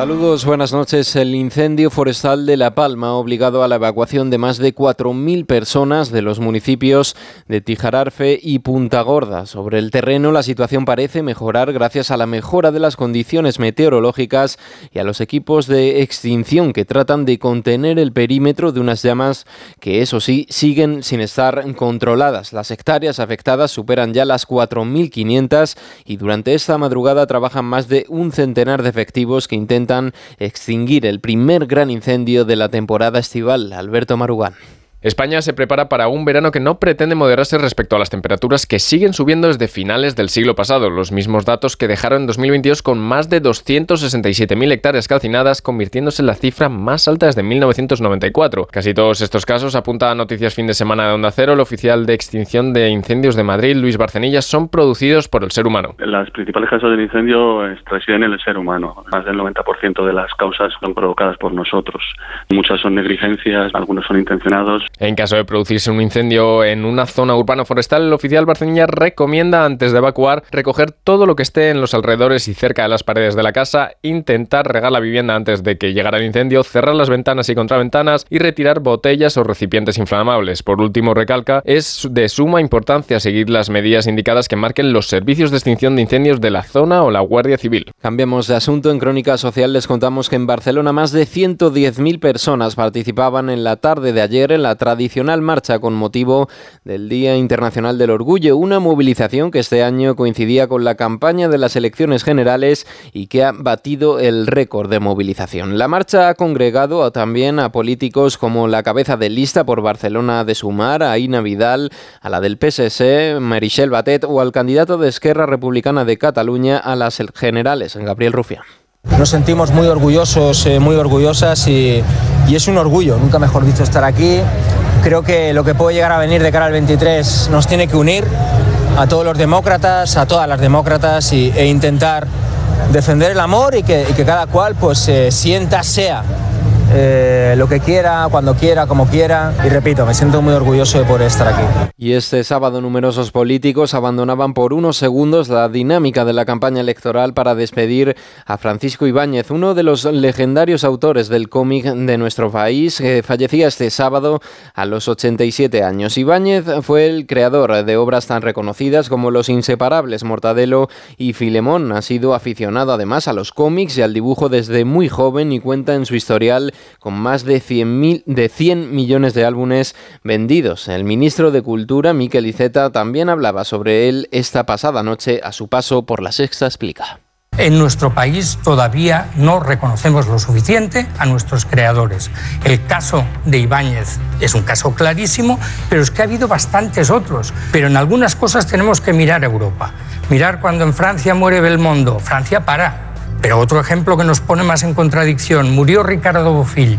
Saludos, buenas noches. El incendio forestal de La Palma ha obligado a la evacuación de más de 4.000 personas de los municipios de Tijararfe y Punta Gorda. Sobre el terreno, la situación parece mejorar gracias a la mejora de las condiciones meteorológicas y a los equipos de extinción que tratan de contener el perímetro de unas llamas que, eso sí, siguen sin estar controladas. Las hectáreas afectadas superan ya las 4.500 y durante esta madrugada trabajan más de un centenar de efectivos que intentan extinguir el primer gran incendio de la temporada estival. Alberto Marugán. España se prepara para un verano que no pretende moderarse respecto a las temperaturas que siguen subiendo desde finales del siglo pasado, los mismos datos que dejaron en 2022 con más de 267.000 hectáreas calcinadas, convirtiéndose en la cifra más alta desde 1994. Casi todos estos casos, apunta a Noticias Fin de Semana de Onda Cero, el oficial de extinción de incendios de Madrid, Luis Barcenilla, son producidos por el ser humano. Las principales causas del incendio residen en el ser humano. Más del 90% de las causas son provocadas por nosotros. Muchas son negligencias, algunos son intencionados. En caso de producirse un incendio en una zona urbana forestal, el oficial Barceña recomienda antes de evacuar recoger todo lo que esté en los alrededores y cerca de las paredes de la casa, intentar regar la vivienda antes de que llegara el incendio, cerrar las ventanas y contraventanas y retirar botellas o recipientes inflamables. Por último, recalca, es de suma importancia seguir las medidas indicadas que marquen los servicios de extinción de incendios de la zona o la Guardia Civil. Cambiamos de asunto. En Crónica Social les contamos que en Barcelona más de 110.000 personas participaban en la tarde de ayer en la tradicional marcha con motivo del Día Internacional del Orgullo, una movilización que este año coincidía con la campaña de las elecciones generales y que ha batido el récord de movilización. La marcha ha congregado también a políticos como la cabeza de lista por Barcelona de Sumar, a Ina Vidal, a la del PSC, Marichel Batet o al candidato de Esquerra Republicana de Cataluña a las generales, Gabriel Rufián. Nos sentimos muy orgullosos, eh, muy orgullosas y, es un orgullo, nunca mejor dicho, estar aquí. Creo que lo que puede llegar a venir de cara al 23 nos tiene que unir a todos los demócratas, a todas las demócratas y, e intentar defender el amor y que, y que cada cual pues eh, sienta, sea eh, lo que quiera, cuando quiera, como quiera. Y repito, me siento muy orgulloso de poder estar aquí. Y este sábado numerosos políticos abandonaban por unos segundos la dinámica de la campaña electoral para despedir a Francisco Ibáñez, uno de los legendarios autores del cómic de nuestro país, que fallecía este sábado a los 87 años. Ibáñez fue el creador de obras tan reconocidas como Los Inseparables, Mortadelo y Filemón. Ha sido aficionado además a los cómics y al dibujo desde muy joven y cuenta en su historial con más de 100, de 100 millones de álbumes vendidos. El ministro de Cultura, Miquel Iceta, también hablaba sobre él esta pasada noche a su paso por la Sexta Explica. En nuestro país todavía no reconocemos lo suficiente a nuestros creadores. El caso de Ibáñez es un caso clarísimo, pero es que ha habido bastantes otros. Pero en algunas cosas tenemos que mirar a Europa. Mirar cuando en Francia muere Belmondo. Francia para. Pero otro ejemplo que nos pone más en contradicción, murió Ricardo Bofill,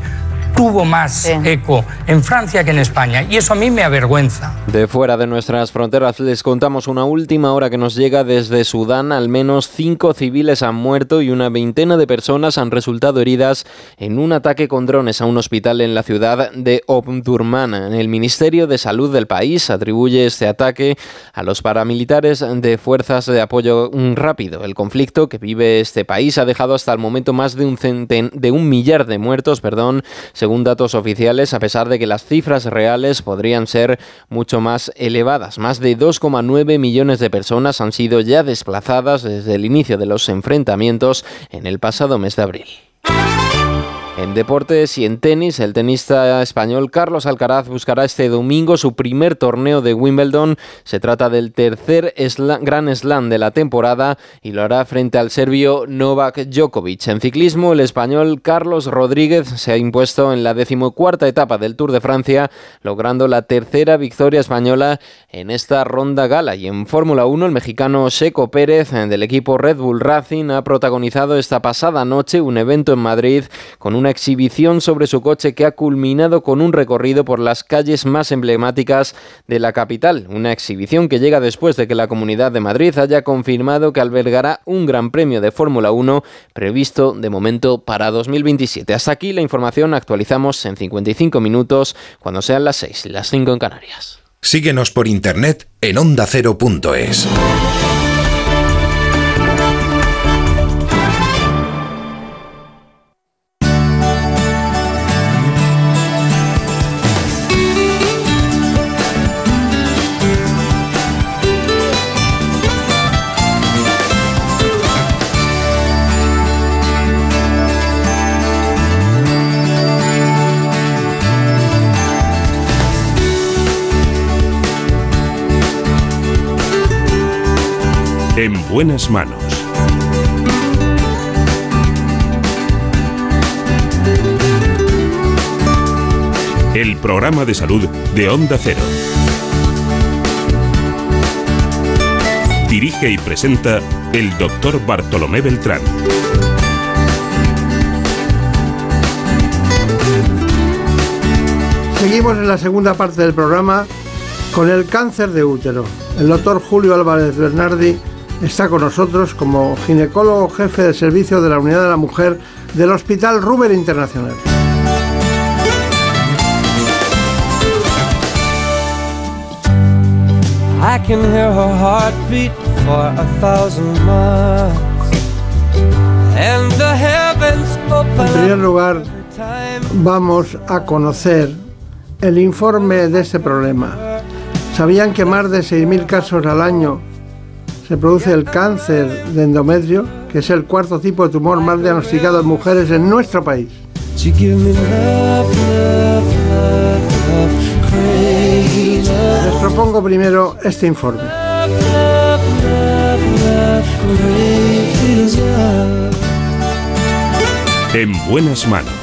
tuvo más eco en Francia que en España y eso a mí me avergüenza. De fuera de nuestras fronteras les contamos una última hora que nos llega desde Sudán. Al menos cinco civiles han muerto y una veintena de personas han resultado heridas en un ataque con drones a un hospital en la ciudad de Omdurman. El Ministerio de Salud del país atribuye este ataque a los paramilitares de fuerzas de apoyo rápido. El conflicto que vive este país ha dejado hasta el momento más de un, centen de un millar de muertos, perdón, según datos oficiales, a pesar de que las cifras reales podrían ser mucho más elevadas. Más de 2,9 millones de personas han sido ya desplazadas desde el inicio de los enfrentamientos en el pasado mes de abril. En deportes y en tenis, el tenista español Carlos Alcaraz buscará este domingo su primer torneo de Wimbledon. Se trata del tercer Gran Slam de la temporada y lo hará frente al serbio Novak Djokovic. En ciclismo, el español Carlos Rodríguez se ha impuesto en la decimocuarta etapa del Tour de Francia, logrando la tercera victoria española en esta ronda gala. Y en Fórmula 1, el mexicano Checo Pérez del equipo Red Bull Racing ha protagonizado esta pasada noche un evento en Madrid con una exhibición sobre su coche que ha culminado con un recorrido por las calles más emblemáticas de la capital. Una exhibición que llega después de que la Comunidad de Madrid haya confirmado que albergará un Gran Premio de Fórmula 1 previsto de momento para 2027. Hasta aquí la información actualizamos en 55 minutos cuando sean las 6, las 5 en Canarias. Síguenos por internet en ondacero.es. buenas manos. El programa de salud de Onda Cero. Dirige y presenta el doctor Bartolomé Beltrán. Seguimos en la segunda parte del programa con el cáncer de útero. El doctor Julio Álvarez Bernardi está con nosotros como ginecólogo jefe de servicio de la Unidad de la Mujer del Hospital Ruber Internacional. I can hear her heartbeat for a thousand miles. And the heavens En open primer up. lugar, vamos a conocer el informe de este problema. ¿Sabían que más de 6.000 casos al año se produce el cáncer de endometrio, que es el cuarto tipo de tumor más diagnosticado en mujeres en nuestro país? Les propongo primero este informe. En buenas manos.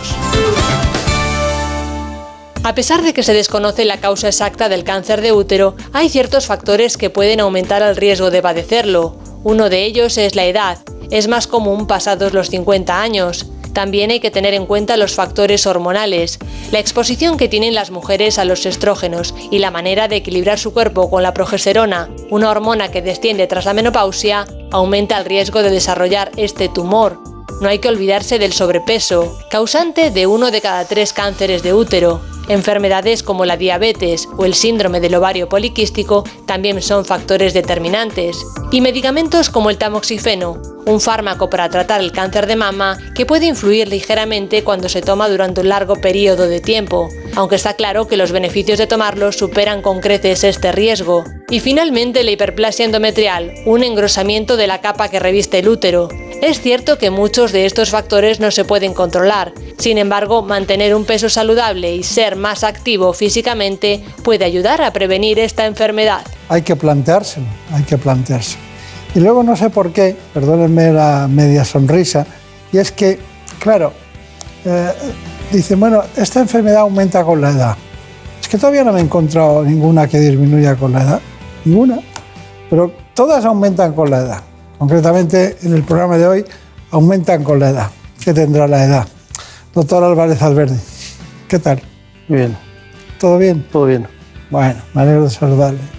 A pesar de que se desconoce la causa exacta del cáncer de útero, hay ciertos factores que pueden aumentar el riesgo de padecerlo. Uno de ellos es la edad. Es más común pasados los 50 años. También hay que tener en cuenta los factores hormonales, la exposición que tienen las mujeres a los estrógenos y la manera de equilibrar su cuerpo con la progesterona, una hormona que desciende tras la menopausia, aumenta el riesgo de desarrollar este tumor. No hay que olvidarse del sobrepeso, causante de uno de cada tres cánceres de útero. Enfermedades como la diabetes o el síndrome del ovario poliquístico también son factores determinantes. Y medicamentos como el tamoxifeno, un fármaco para tratar el cáncer de mama que puede influir ligeramente cuando se toma durante un largo periodo de tiempo, aunque está claro que los beneficios de tomarlo superan con creces este riesgo. Y finalmente la hiperplasia endometrial, un engrosamiento de la capa que reviste el útero. Es cierto que muchos de estos factores no se pueden controlar, sin embargo, mantener un peso saludable y ser más activo físicamente puede ayudar a prevenir esta enfermedad. Hay que planteárselo, hay que planteárselo. Y luego no sé por qué, perdónenme la media sonrisa, y es que, claro, eh, dicen, bueno, esta enfermedad aumenta con la edad. Es que todavía no me he encontrado ninguna que disminuya con la edad, ninguna, pero todas aumentan con la edad. Concretamente, en el programa de hoy, aumentan con la edad. ¿Qué tendrá la edad? Doctor Álvarez Alberdi, ¿qué tal? Bien. ¿Todo bien? Todo bien. Bueno, me alegro de saludarle.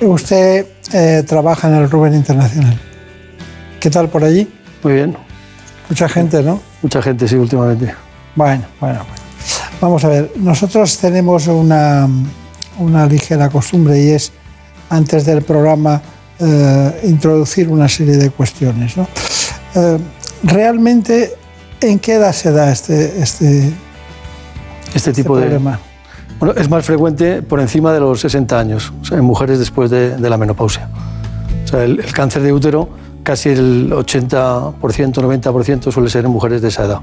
Usted eh, trabaja en el Rubén Internacional. ¿Qué tal por allí? Muy bien. Mucha gente, ¿no? Mucha gente, sí, últimamente. Bueno, bueno, bueno. Vamos a ver, nosotros tenemos una, una ligera costumbre y es, antes del programa, eh, introducir una serie de cuestiones. ¿no? Eh, realmente, ¿en qué edad se da este, este, Este tipo de. problema? Bueno, es más frecuente por encima de los 60 años, en mujeres después de, la menopausia. El, cáncer de útero, casi el 80%, 90% suele ser en mujeres de esa edad.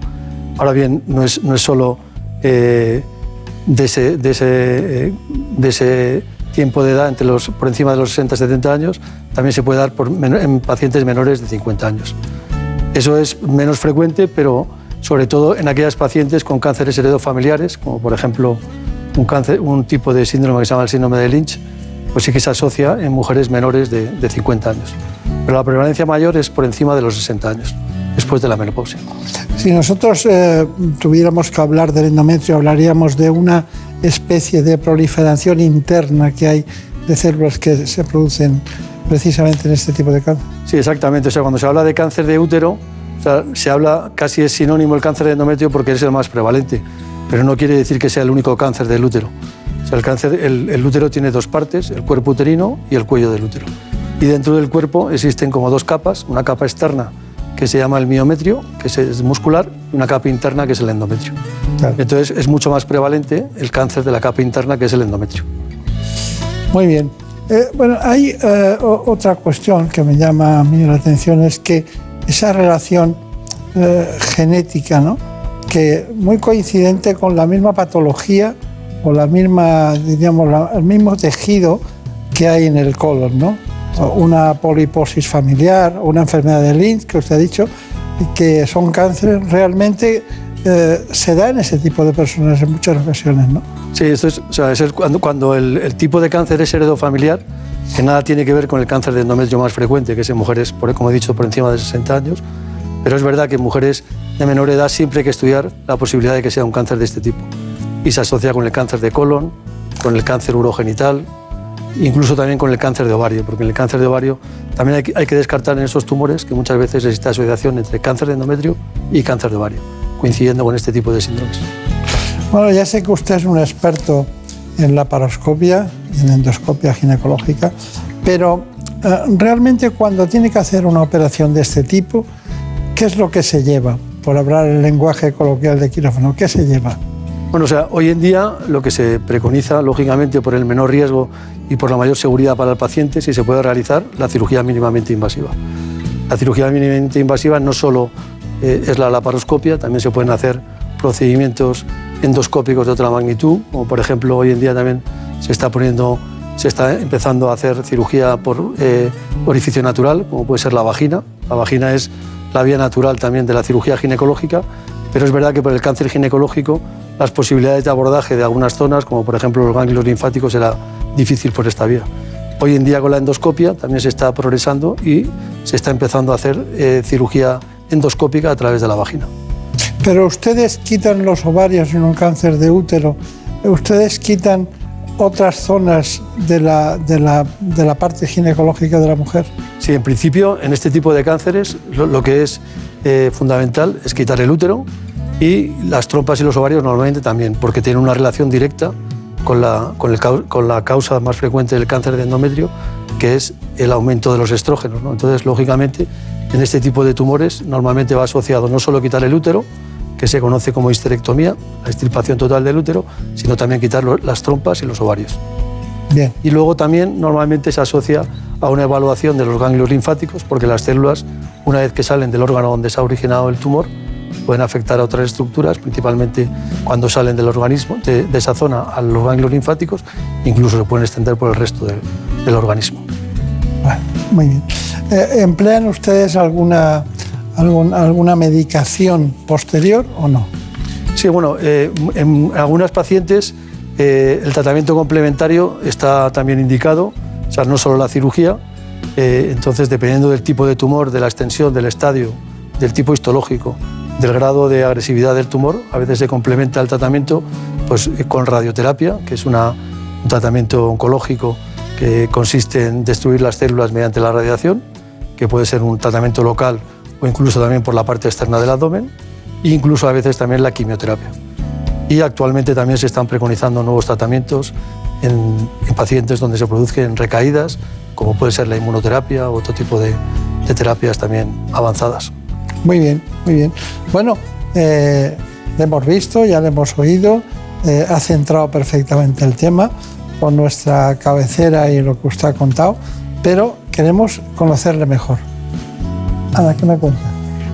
Ahora bien, no es, no es solo eh, de, ese, de, ese, eh, de ese tiempo de edad entre los, por encima de los 60 70 años, también se puede dar en pacientes menores de 50 años. Eso es menos frecuente, pero sobre todo en aquellas pacientes con cánceres heredofamiliares, como por ejemplo un, cáncer, un tipo de síndrome que se llama el síndrome de Lynch, pues sí que se asocia en mujeres menores de, de 50 años. Pero la prevalencia mayor es por encima de los 60 años, después de la menopausia. Si nosotros eh, tuviéramos que hablar del endometrio, hablaríamos de una especie de proliferación interna que hay de células que se producen precisamente en este tipo de cáncer. Sí, exactamente. O sea, cuando se habla de cáncer de útero, o sea, se habla, casi es sinónimo el cáncer de endometrio porque es el más prevalente, pero no quiere decir que sea el único cáncer del útero. O sea, el, cáncer, el, el útero tiene dos partes, el cuerpo uterino y el cuello del útero. Y dentro del cuerpo existen como dos capas, una capa externa que se llama el miometrio, que es- muscular, y una capa interna que es el endometrio. Entonces es mucho más prevalente el cáncer de la capa interna que es el endometrio. Muy bien. Eh, bueno, hay eh, otra cuestión que me llama a mí la atención, es que esa relación eh, genética, ¿no? Que muy coincidente con la misma patología o la misma, diríamos, la- el mismo tejido que hay en el colon, ¿no? una poliposis familiar, una enfermedad de Lynch, que usted ha dicho, que son cánceres realmente eh, se da en ese tipo de personas en muchas ocasiones, ¿no? Sí, esto es, o sea, es el- cuando, cuando el, el tipo de cáncer es heredofamiliar, que nada tiene que ver con el cáncer de endometrio más frecuente, que es en mujeres, por- como he dicho, por encima de 60 años. Pero es verdad que en mujeres de menor edad siempre hay que estudiar la posibilidad de que sea un cáncer de este tipo. Y se asocia con el cáncer de colon, con el cáncer urogenital, incluso también con el cáncer de ovario, porque en el cáncer de ovario también hay que, descartar en esos tumores que muchas veces existe asociación entre cáncer de endometrio y cáncer de ovario, coincidiendo con este tipo de síndromes. Bueno, ya sé que usted es un experto en la paroscopia en endoscopia ginecológica, pero eh, realmente cuando tiene que hacer una operación de este tipo, ¿qué es lo que se lleva? Por hablar el lenguaje coloquial de quirófano, ¿qué se lleva? Bueno, o sea, hoy en día lo que se preconiza, lógicamente, por el menor riesgo y por la mayor seguridad para el paciente, si se puede realizar la cirugía mínimamente invasiva. La cirugía mínimamente invasiva no solo eh, es la laparoscopia, también se pueden hacer procedimientos endoscópicos de otra magnitud, como por ejemplo hoy en día también se está poniendo, se está empezando a hacer cirugía por eh, orificio natural, como puede ser la vagina. La vagina es la vía natural también de la cirugía ginecológica, pero es verdad que por el cáncer ginecológico las posibilidades de abordaje de algunas zonas, como por ejemplo los ganglios linfáticos, era difícil por esta vía. Hoy en día con la endoscopia también se está progresando y se está empezando a hacer eh, cirugía endoscópica a través de la vagina. Pero ustedes quitan los ovarios en un cáncer de útero, ustedes quitan otras zonas de la, de la, de la parte ginecológica de la mujer. Sí, en principio en este tipo de cánceres lo, lo que es eh, fundamental es quitar el útero y las trompas y los ovarios normalmente también, porque tienen una relación directa con la, con el con la causa más frecuente del cáncer de endometrio, que es el aumento de los estrógenos. ¿no? Entonces, lógicamente, en este tipo de tumores normalmente va asociado no solo quitar el útero, que se conoce como histerectomía, la extirpación total del útero, sino también quitar las trompas y los ovarios. Bien. Y luego también normalmente se asocia a una evaluación de los ganglios linfáticos, porque las células, una vez que salen del órgano donde se ha originado el tumor, pueden afectar a otras estructuras, principalmente cuando salen del organismo, de, de esa zona a los ganglios linfáticos, incluso se pueden extender por el resto del- del organismo. Muy bien. Eh, ¿Emplean ustedes alguna, alguna medicación posterior o no? Sí, bueno, eh, en algunas pacientes eh, el tratamiento complementario está también indicado, o sea, no solo la cirugía. eh, entonces, dependiendo del tipo de tumor, de la extensión, del estadio, del tipo histológico, del grado de agresividad del tumor, a veces se complementa el tratamiento pues, eh, con radioterapia, que es un tratamiento oncológico que consiste en destruir las células mediante la radiación, que puede ser un tratamiento local o incluso también por la parte externa del abdomen, e incluso a veces también la quimioterapia. Y actualmente también se están preconizando nuevos tratamientos en, en pacientes donde se produzcan recaídas, como puede ser la inmunoterapia o otro tipo de, de terapias también avanzadas. Muy bien, muy bien. Bueno, eh, le hemos visto, ya le hemos oído, eh, ha centrado perfectamente el tema con nuestra cabecera y lo que usted ha contado, pero queremos conocerle mejor. Ana, ¿qué me cuenta?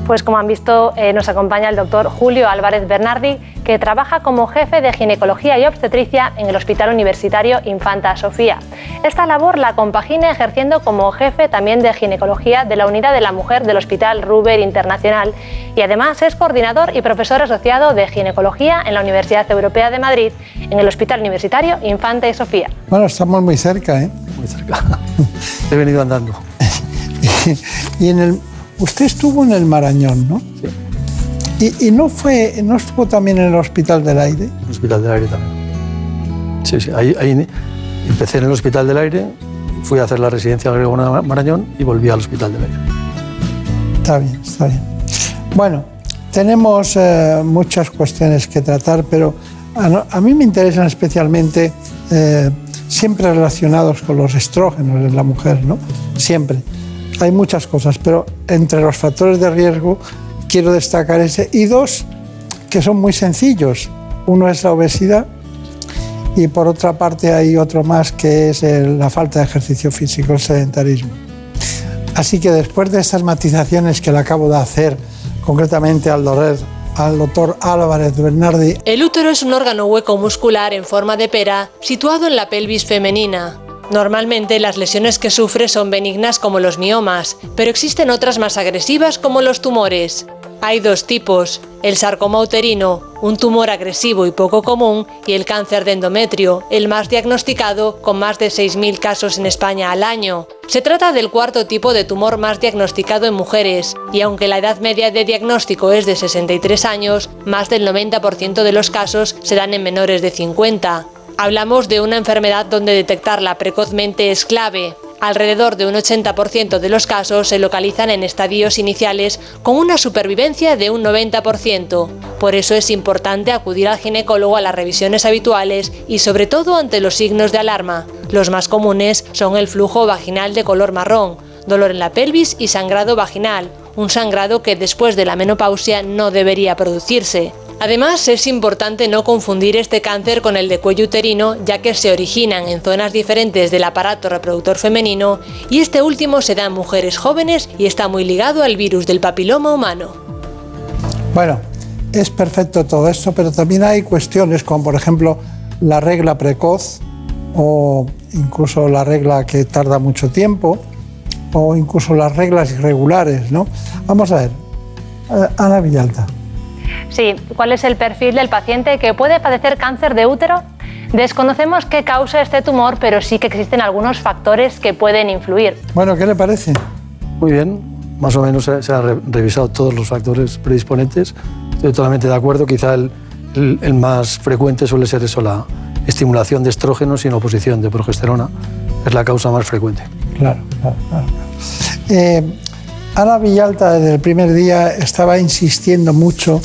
Pues como han visto, eh, nos acompaña el doctor Julio Álvarez Bernardi, que trabaja como jefe de ginecología y obstetricia en el Hospital Universitario Infanta Sofía. Esta labor la compagina ejerciendo como jefe también de ginecología de la Unidad de la Mujer del Hospital Ruber Internacional y además es coordinador y profesor asociado de ginecología en la Universidad Europea de Madrid, en el Hospital Universitario Infanta y Sofía. Bueno, estamos muy cerca, ¿eh? Muy cerca. He venido andando. y en el, usted estuvo en el Marañón, ¿no? Sí. Y, y no fue, no estuvo también en el Hospital del Aire. El Hospital del Aire también. Sí, sí. Ahí, ahí empecé en el Hospital del Aire, fui a hacer la residencia en Gregona Marañón y volví al Hospital del Aire. Está bien, está bien. Bueno, tenemos eh, muchas cuestiones que tratar, pero a mí me interesan especialmente eh, siempre relacionados con los estrógenos en la mujer, ¿no? Siempre. Hay muchas cosas, pero entre los factores de riesgo quiero destacar ese y dos que son muy sencillos. Uno es la obesidad y por otra parte hay otro más que es la falta de ejercicio físico, el sedentarismo. Así que después de estas matizaciones que le acabo de hacer concretamente al al doctor Álvarez Bernardi, El útero es un órgano hueco muscular en forma de pera situado en la pelvis femenina. Normalmente las lesiones que sufre son benignas como los miomas, pero existen otras más agresivas como los tumores. Hay dos tipos, el sarcoma uterino, un tumor agresivo y poco común, y el cáncer de endometrio, el más diagnosticado con más de 6.000 casos en España al año. Se trata del cuarto tipo de tumor más diagnosticado en mujeres, y aunque la edad media de diagnóstico es de 63 años, más del 90% de los casos se dan en menores de 50. Hablamos de una enfermedad donde detectarla precozmente es clave, Alrededor de un 80% de los casos se localizan en estadios iniciales con una supervivencia de un 90%. Por eso es importante acudir al ginecólogo a las revisiones habituales y sobre todo ante los signos de alarma. Los más comunes son el flujo vaginal de color marrón, dolor en la pelvis y sangrado vaginal, un sangrado que después de la menopausia no debería producirse. Además, es importante no confundir este cáncer con el de cuello uterino, ya que se originan en zonas diferentes del aparato reproductor femenino y este último se da en mujeres jóvenes y está muy ligado al virus del papiloma humano. Bueno, es perfecto todo esto, pero también hay cuestiones como por ejemplo la regla precoz o incluso la regla que tarda mucho tiempo o incluso las reglas irregulares, ¿no? Vamos a ver, eh, Ana Villalta. Sí, ¿cuál es el perfil del paciente que puede padecer cáncer de útero? Desconocemos qué causa este tumor, pero sí que existen algunos factores que pueden influir. Bueno, ¿qué le parece? Muy bien, más o menos se, se han revisado todos los factores predisponentes. Estoy totalmente de acuerdo, quizá el, el, el, más frecuente suele ser eso, la estimulación de estrógenos sin oposición de progesterona. Es la causa más frecuente. Claro, claro, claro. Eh, Ana Villalta desde el primer día estaba insistiendo mucho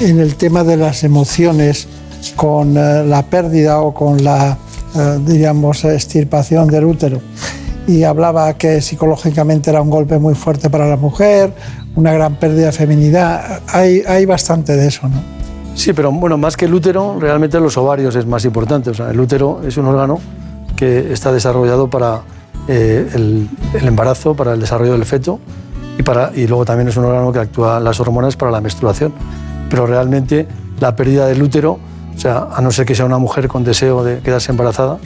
en el tema de las emociones con eh, la pérdida o con la, eh, diríamos, extirpación del útero. Y hablaba que psicológicamente era un golpe muy fuerte para la mujer, una gran pérdida de feminidad. Hay, hay bastante de eso, ¿no? Sí, pero bueno, más que el útero, realmente los ovarios es más importante. O sea, el útero es un órgano que está desarrollado para eh, el, el, embarazo, para el desarrollo del feto y, para, y luego también es un órgano que actúa las hormonas para la menstruación pero realmente la pérdida del útero, o sea, a no ser que sea una mujer con deseo de quedarse embarazada,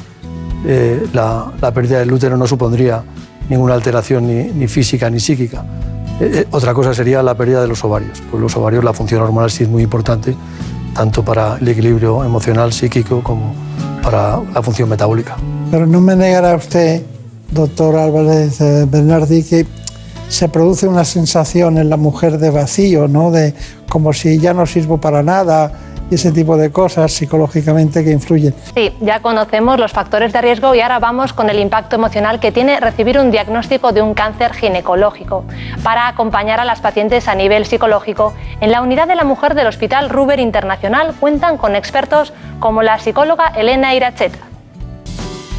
eh, la, la, pérdida del útero no supondría ninguna alteración ni, ni física ni psíquica. Eh, eh, otra cosa sería la pérdida de los ovarios. Pues los ovarios, la función hormonal sí es muy importante, tanto para el equilibrio emocional, psíquico, como para la función metabólica. Pero no me negará usted, doctor Álvarez Bernardi, que se produce una sensación en la mujer de vacío, ¿no? de como si ya no sirvo para nada y ese tipo de cosas psicológicamente que influyen. Sí, ya conocemos los factores de riesgo y ahora vamos con el impacto emocional que tiene recibir un diagnóstico de un cáncer ginecológico. Para acompañar a las pacientes a nivel psicológico, en la unidad de la mujer del Hospital Ruber Internacional cuentan con expertos como la psicóloga Elena Iracheta.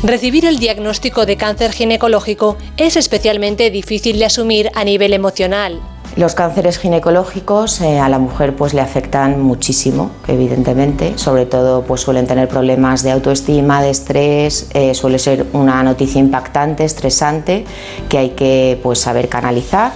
Recibir el diagnóstico de cáncer ginecológico es especialmente difícil de asumir a nivel emocional. Los cánceres ginecológicos eh, a la mujer pues le afectan muchísimo, evidentemente. Sobre todo pues suelen tener problemas de autoestima, de estrés. Eh, suele ser una noticia impactante, estresante, que hay que pues saber canalizar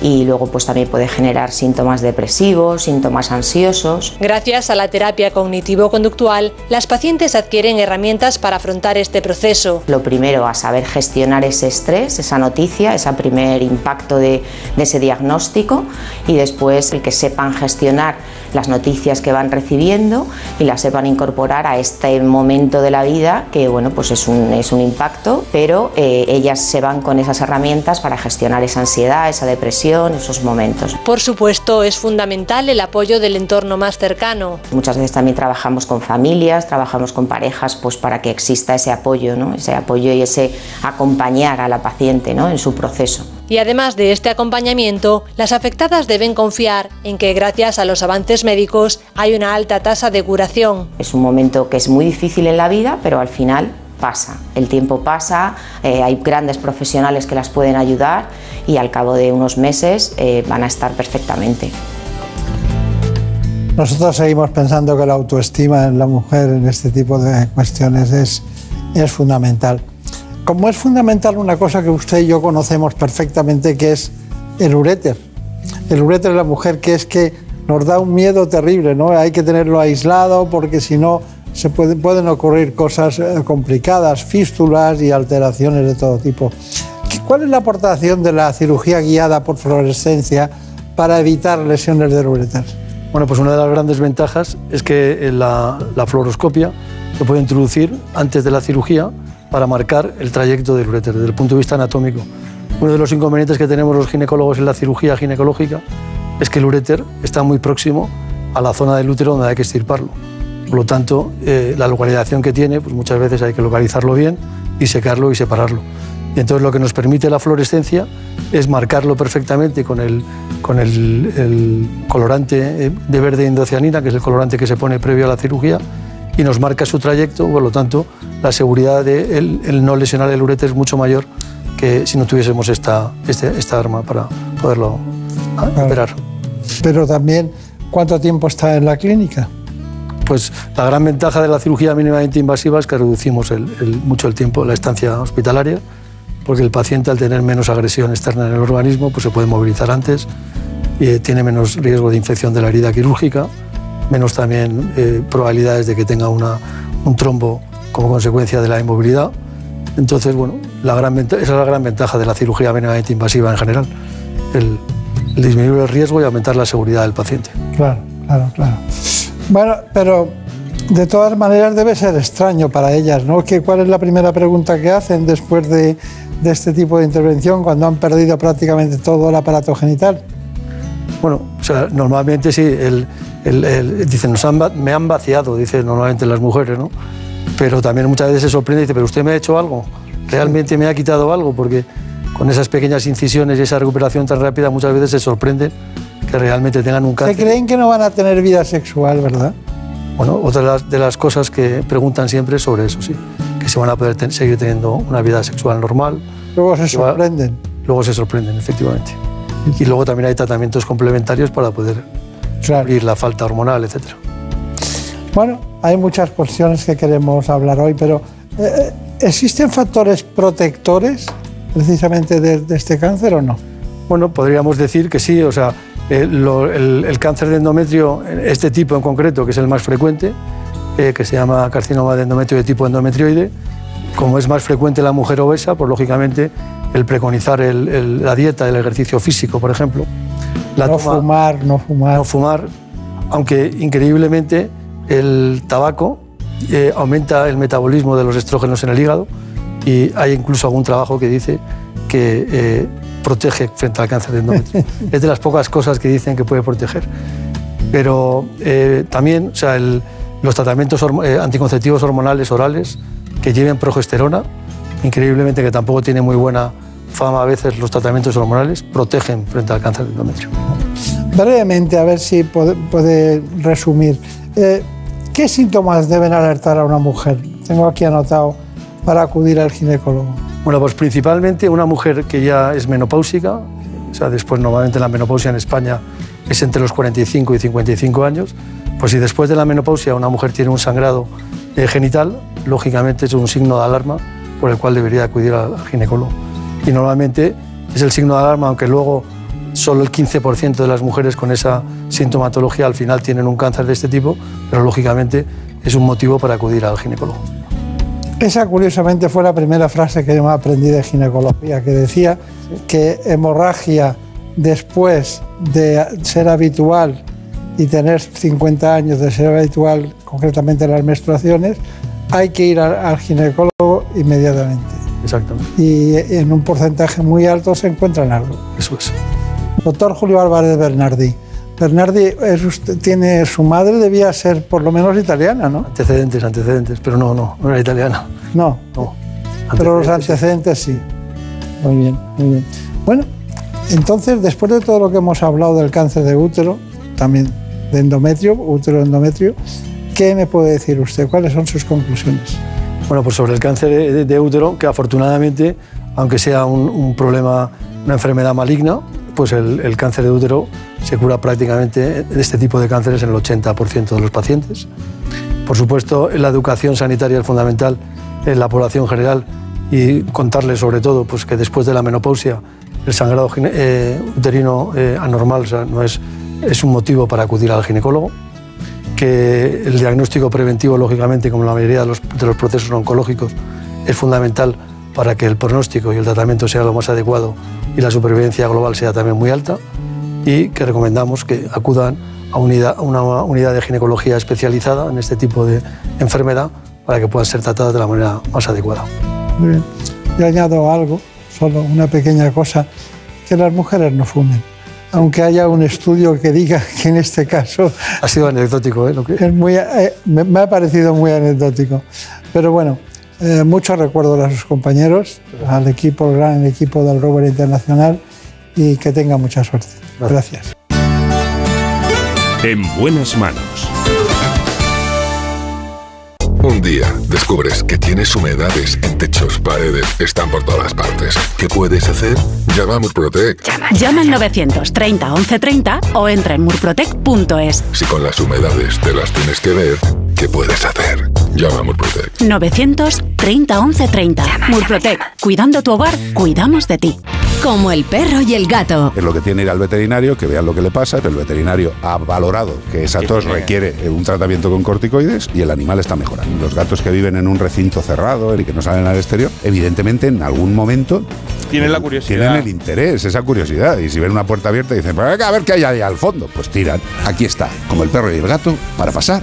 y luego pues también puede generar síntomas depresivos, síntomas ansiosos. Gracias a la terapia cognitivo-conductual, las pacientes adquieren herramientas para afrontar este proceso. Lo primero, a saber gestionar ese estrés, esa noticia, ese primer impacto de, de ese diagnóstico y después el que sepan gestionar las noticias que van recibiendo y las sepan incorporar a este momento de la vida que bueno pues es un, es un impacto, pero eh, ellas se van con esas herramientas para gestionar esa ansiedad, esa depresión, esos momentos. Por supuesto, es fundamental el apoyo del entorno más cercano. Muchas veces también trabajamos con familias, trabajamos con parejas pues para que exista ese apoyo, ¿no? ese apoyo y ese acompañar a la paciente ¿no? en su proceso. Y además de este acompañamiento, las afectadas deben confiar en que gracias a los avances médicos hay una alta tasa de curación. Es un momento que es muy difícil en la vida, pero al final pasa. El tiempo pasa, eh, hay grandes profesionales que las pueden ayudar y al cabo de unos meses eh, van a estar perfectamente. Nosotros seguimos pensando que la autoestima en la mujer en este tipo de cuestiones es, es fundamental como es fundamental una cosa que usted y yo conocemos perfectamente, que es el uréter. El uréter de la mujer, que es que nos da un miedo terrible, ¿no? Hay que tenerlo aislado porque si no se puede- pueden ocurrir cosas eh, complicadas, fístulas y alteraciones de todo tipo. ¿Qué- ¿Cuál es la aportación de la cirugía guiada por fluorescencia para evitar lesiones del ureter? Bueno, pues una de las grandes ventajas es que eh, la fluoroscopia se puede introducir antes de la cirugía para marcar el trayecto del uréter desde el punto de vista anatómico. Uno de los inconvenientes que tenemos los ginecólogos en la cirugía ginecológica es que el uréter está muy próximo a la zona del útero donde hay que extirparlo. Por lo tanto, eh, la localización que tiene, pues muchas veces hay que localizarlo bien, disecarlo y separarlo. Y entonces lo que nos permite la fluorescencia es marcarlo perfectamente con el, colorante eh, de verde indocianina, que es el colorante que se pone previo a la cirugía, y nos marca su trayecto, por lo tanto, la seguridad de el, el no lesionar el ureter es mucho mayor que si no tuviésemos esta, este- esta arma para poderlo ah, operar. Pero también, ¿cuánto tiempo está en la clínica? Pues la gran ventaja de la cirugía mínimamente invasiva es que reducimos el- el- mucho el tiempo de la estancia hospitalaria, porque el paciente al tener menos agresión externa en el organismo pues se puede movilizar antes, y, eh, tiene menos riesgo de infección de la herida quirúrgica, menos también eh, probabilidades de que tenga una- un trombo como consecuencia de la inmovilidad. Entonces, bueno, la gran venta- esa es la gran ventaja de la cirugía mínimamente invasiva en general, el, el disminuir el riesgo y aumentar la seguridad del paciente. Claro, claro, claro. Bueno, pero de todas maneras debe ser extraño para ellas, ¿no? ¿Qué- ¿Cuál es la primera pregunta que hacen después de, de este tipo de intervención cuando han perdido prácticamente todo el aparato genital? Bueno, sea, normalmente sí, el, el- el- dicen, "Nos han me han vaciado, dicen normalmente las mujeres, ¿no? Pero también muchas veces se sorprende y dice, pero usted me ha hecho algo, realmente me ha quitado algo, porque con esas pequeñas incisiones y esa recuperación tan rápida muchas veces se sorprenden que realmente tengan un Se cáncer. creen que no van a tener vida sexual, ¿verdad? Bueno, otra de las, de las cosas que preguntan siempre es sobre eso, sí, que se van a poder ten- seguir teniendo una vida sexual normal. Luego se va- sorprenden. Luego se sorprenden, efectivamente. Y luego también hay tratamientos complementarios para poder cubrir la falta hormonal, etcétera. Bueno, hay muchas cuestiones que queremos hablar hoy, pero eh, eh, ¿existen factores protectores precisamente de, de este cáncer o no? Bueno, podríamos decir que sí, o sea, eh, lo- el, el cáncer de endometrio, este tipo en concreto, que es el más frecuente, eh, que se llama carcinoma de endometrio de tipo endometrioide, como es más frecuente en la mujer obesa, pues lógicamente el preconizar el- el- la dieta, el ejercicio físico, por ejemplo. La no toma- fumar, no fumar. no fumar, aunque increíblemente el tabaco eh, aumenta el metabolismo de los estrógenos en el hígado y hay incluso algún trabajo que dice que eh, protege frente al cáncer de endometrio. es de las pocas cosas que dicen que puede proteger. Pero eh, también o sea, el- los tratamientos anticonceptivos hormonales orales que lleven progesterona, increíblemente que tampoco tiene muy buena fama a veces los tratamientos hormonales, protegen frente al cáncer de endometrio. Brevemente, a ver si puede, puede resumir. Eh, ¿Qué síntomas deben alertar a una mujer? Tengo aquí anotado para acudir al ginecólogo. Bueno, pues principalmente una mujer que ya es menopáusica, o sea, después normalmente la menopausia en España es entre los 45 y 55 años, pues si después de la menopausia una mujer tiene un sangrado eh, genital, lógicamente es un signo de alarma por el cual debería acudir al al ginecólogo. Y normalmente es el signo de alarma, aunque luego solo el 15% de las mujeres con esa sintomatología al final tienen un cáncer de este tipo, pero lógicamente es un motivo para acudir al ginecólogo. Esa curiosamente fue la primera frase que yo aprendí de ginecología, que decía que hemorragia después de ser habitual y tener 50 años de ser habitual, concretamente las menstruaciones, hay que ir al ginecólogo inmediatamente. Exactamente. Y en un porcentaje muy alto se encuentran algo. Eso es. Doctor Julio Álvarez Bernardi. Bernardi es usted- tiene su madre debía ser por lo menos italiana, ¿no? Antecedentes, antecedentes, pero no, no, no era italiana. No. No. Pero los antecedentes sí. Muy bien, muy bien. Bueno, entonces, después de todo lo que hemos hablado del cáncer de útero, también de endometrio, útero endometrio, ¿qué me puede decir usted? ¿Cuáles son sus conclusiones? Bueno, pues sobre el cáncer de, útero, que afortunadamente, aunque sea un, problema, una enfermedad maligna, pues el, cáncer de útero se cura prácticamente de este tipo de cánceres en el 80% de los pacientes. Por supuesto, la educación sanitaria es fundamental en la población general y contarles sobre todo pues, que después de la menopausia el sangrado eh, uterino eh, anormal no es, es un motivo para acudir al ginecólogo. Que el diagnóstico preventivo, lógicamente, como la mayoría de los, de los procesos oncológicos, es fundamental para que el pronóstico y el tratamiento sea lo más adecuado y la supervivencia global sea también muy alta y que recomendamos que acudan a, unidad, una unidad de ginecología especializada en este tipo de enfermedad para que puedan ser tratadas de la manera más adecuada. Muy bien. Yo añado algo, solo una pequeña cosa, que las mujeres no fumen. Aunque haya un estudio que diga que en este caso... Ha sido anecdótico, ¿eh? Lo que... Es muy, eh, me, me ha parecido muy anecdótico. Pero bueno, eh, muchos recuerdos a sus compañeros, al equipo, al gran equipo del Rover Internacional y que tenga mucha suerte. Gracias. En buenas manos. Un día descubres que tienes humedades en techos, paredes, están por todas partes. ¿Qué puedes hacer? Llama a Murprotec. Llama al 930 1130 o entra en murprotec.es. Si con las humedades te las tienes que ver, ¿qué puedes hacer? Llama a Murprotec. 930 1130. Murprotec. Cuidando tu hogar, cuidamos de ti. Como el perro y el gato. Es lo que tiene ir al veterinario, que vean lo que le pasa. El veterinario ha valorado que esa tos requiere un tratamiento con corticoides y el animal está mejorando. Los gatos que viven en un recinto cerrado y que no salen al exterior, evidentemente en algún momento Tienen la curiosidad. tienen el interés, esa curiosidad. Y si ven una puerta abierta y dicen, "Pues a ver qué hay ahí al fondo, pues tiran. Aquí está, como el perro y el gato, para pasar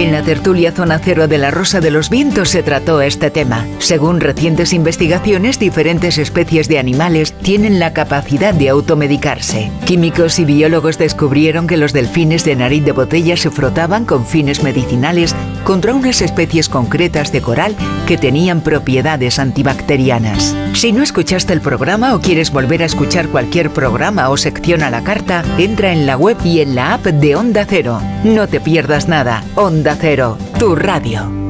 En la tertulia Zona Cero de la Rosa de los Vientos se trató este tema. Según recientes investigaciones, diferentes especies de animales tienen la capacidad de automedicarse. Químicos y biólogos descubrieron que los delfines de nariz de botella se frotaban con fines medicinales contra unas especies concretas de coral que tenían propiedades antibacterianas. Si no escuchaste el programa o quieres volver a escuchar cualquier programa o sección a la carta, entra en la web y en la app de Onda Cero. No te pierdas nada. Onda Cero, tu radio.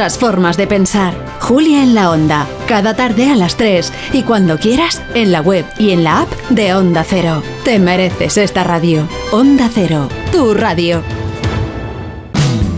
otras formas de pensar. Julia en la Onda, cada tarde a las 3 y cuando quieras en la web y en la app de Onda Cero. Te mereces esta radio. Onda Cero, tu radio.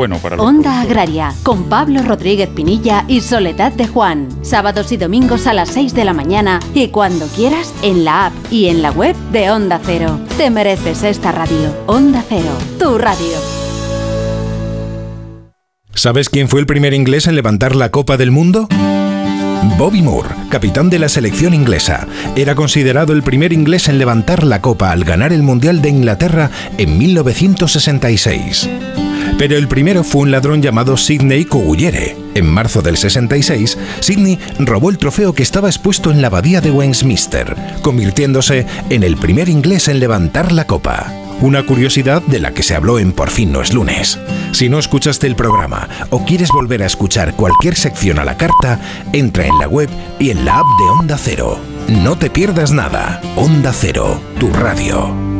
para los Onda Agraria, con Pablo Rodríguez Pinilla y Soledad de Juan. Sábados y domingos a las 6 de la mañana y cuando quieras en la app y en la web de Onda Cero. Te mereces esta radio. Onda Cero, tu radio. ¿Sabes quién fue el primer inglés en levantar la Copa del Mundo? Bobby Moore, capitán de la selección inglesa, era considerado el primer inglés en levantar la copa al ganar el Mundial de Inglaterra en 1966. Pero el primero fue un ladrón llamado Sidney Cogullere. En marzo del 66, Sidney robó el trofeo que estaba expuesto en la abadía de Westminster, convirtiéndose en el primer inglés en levantar la copa. Una curiosidad de la que se habló en Por fin no es lunes. Si no escuchaste el programa o quieres volver a escuchar cualquier sección a la carta, entra en la web y en la app de Onda Cero. No te pierdas nada. Onda Cero, tu radio.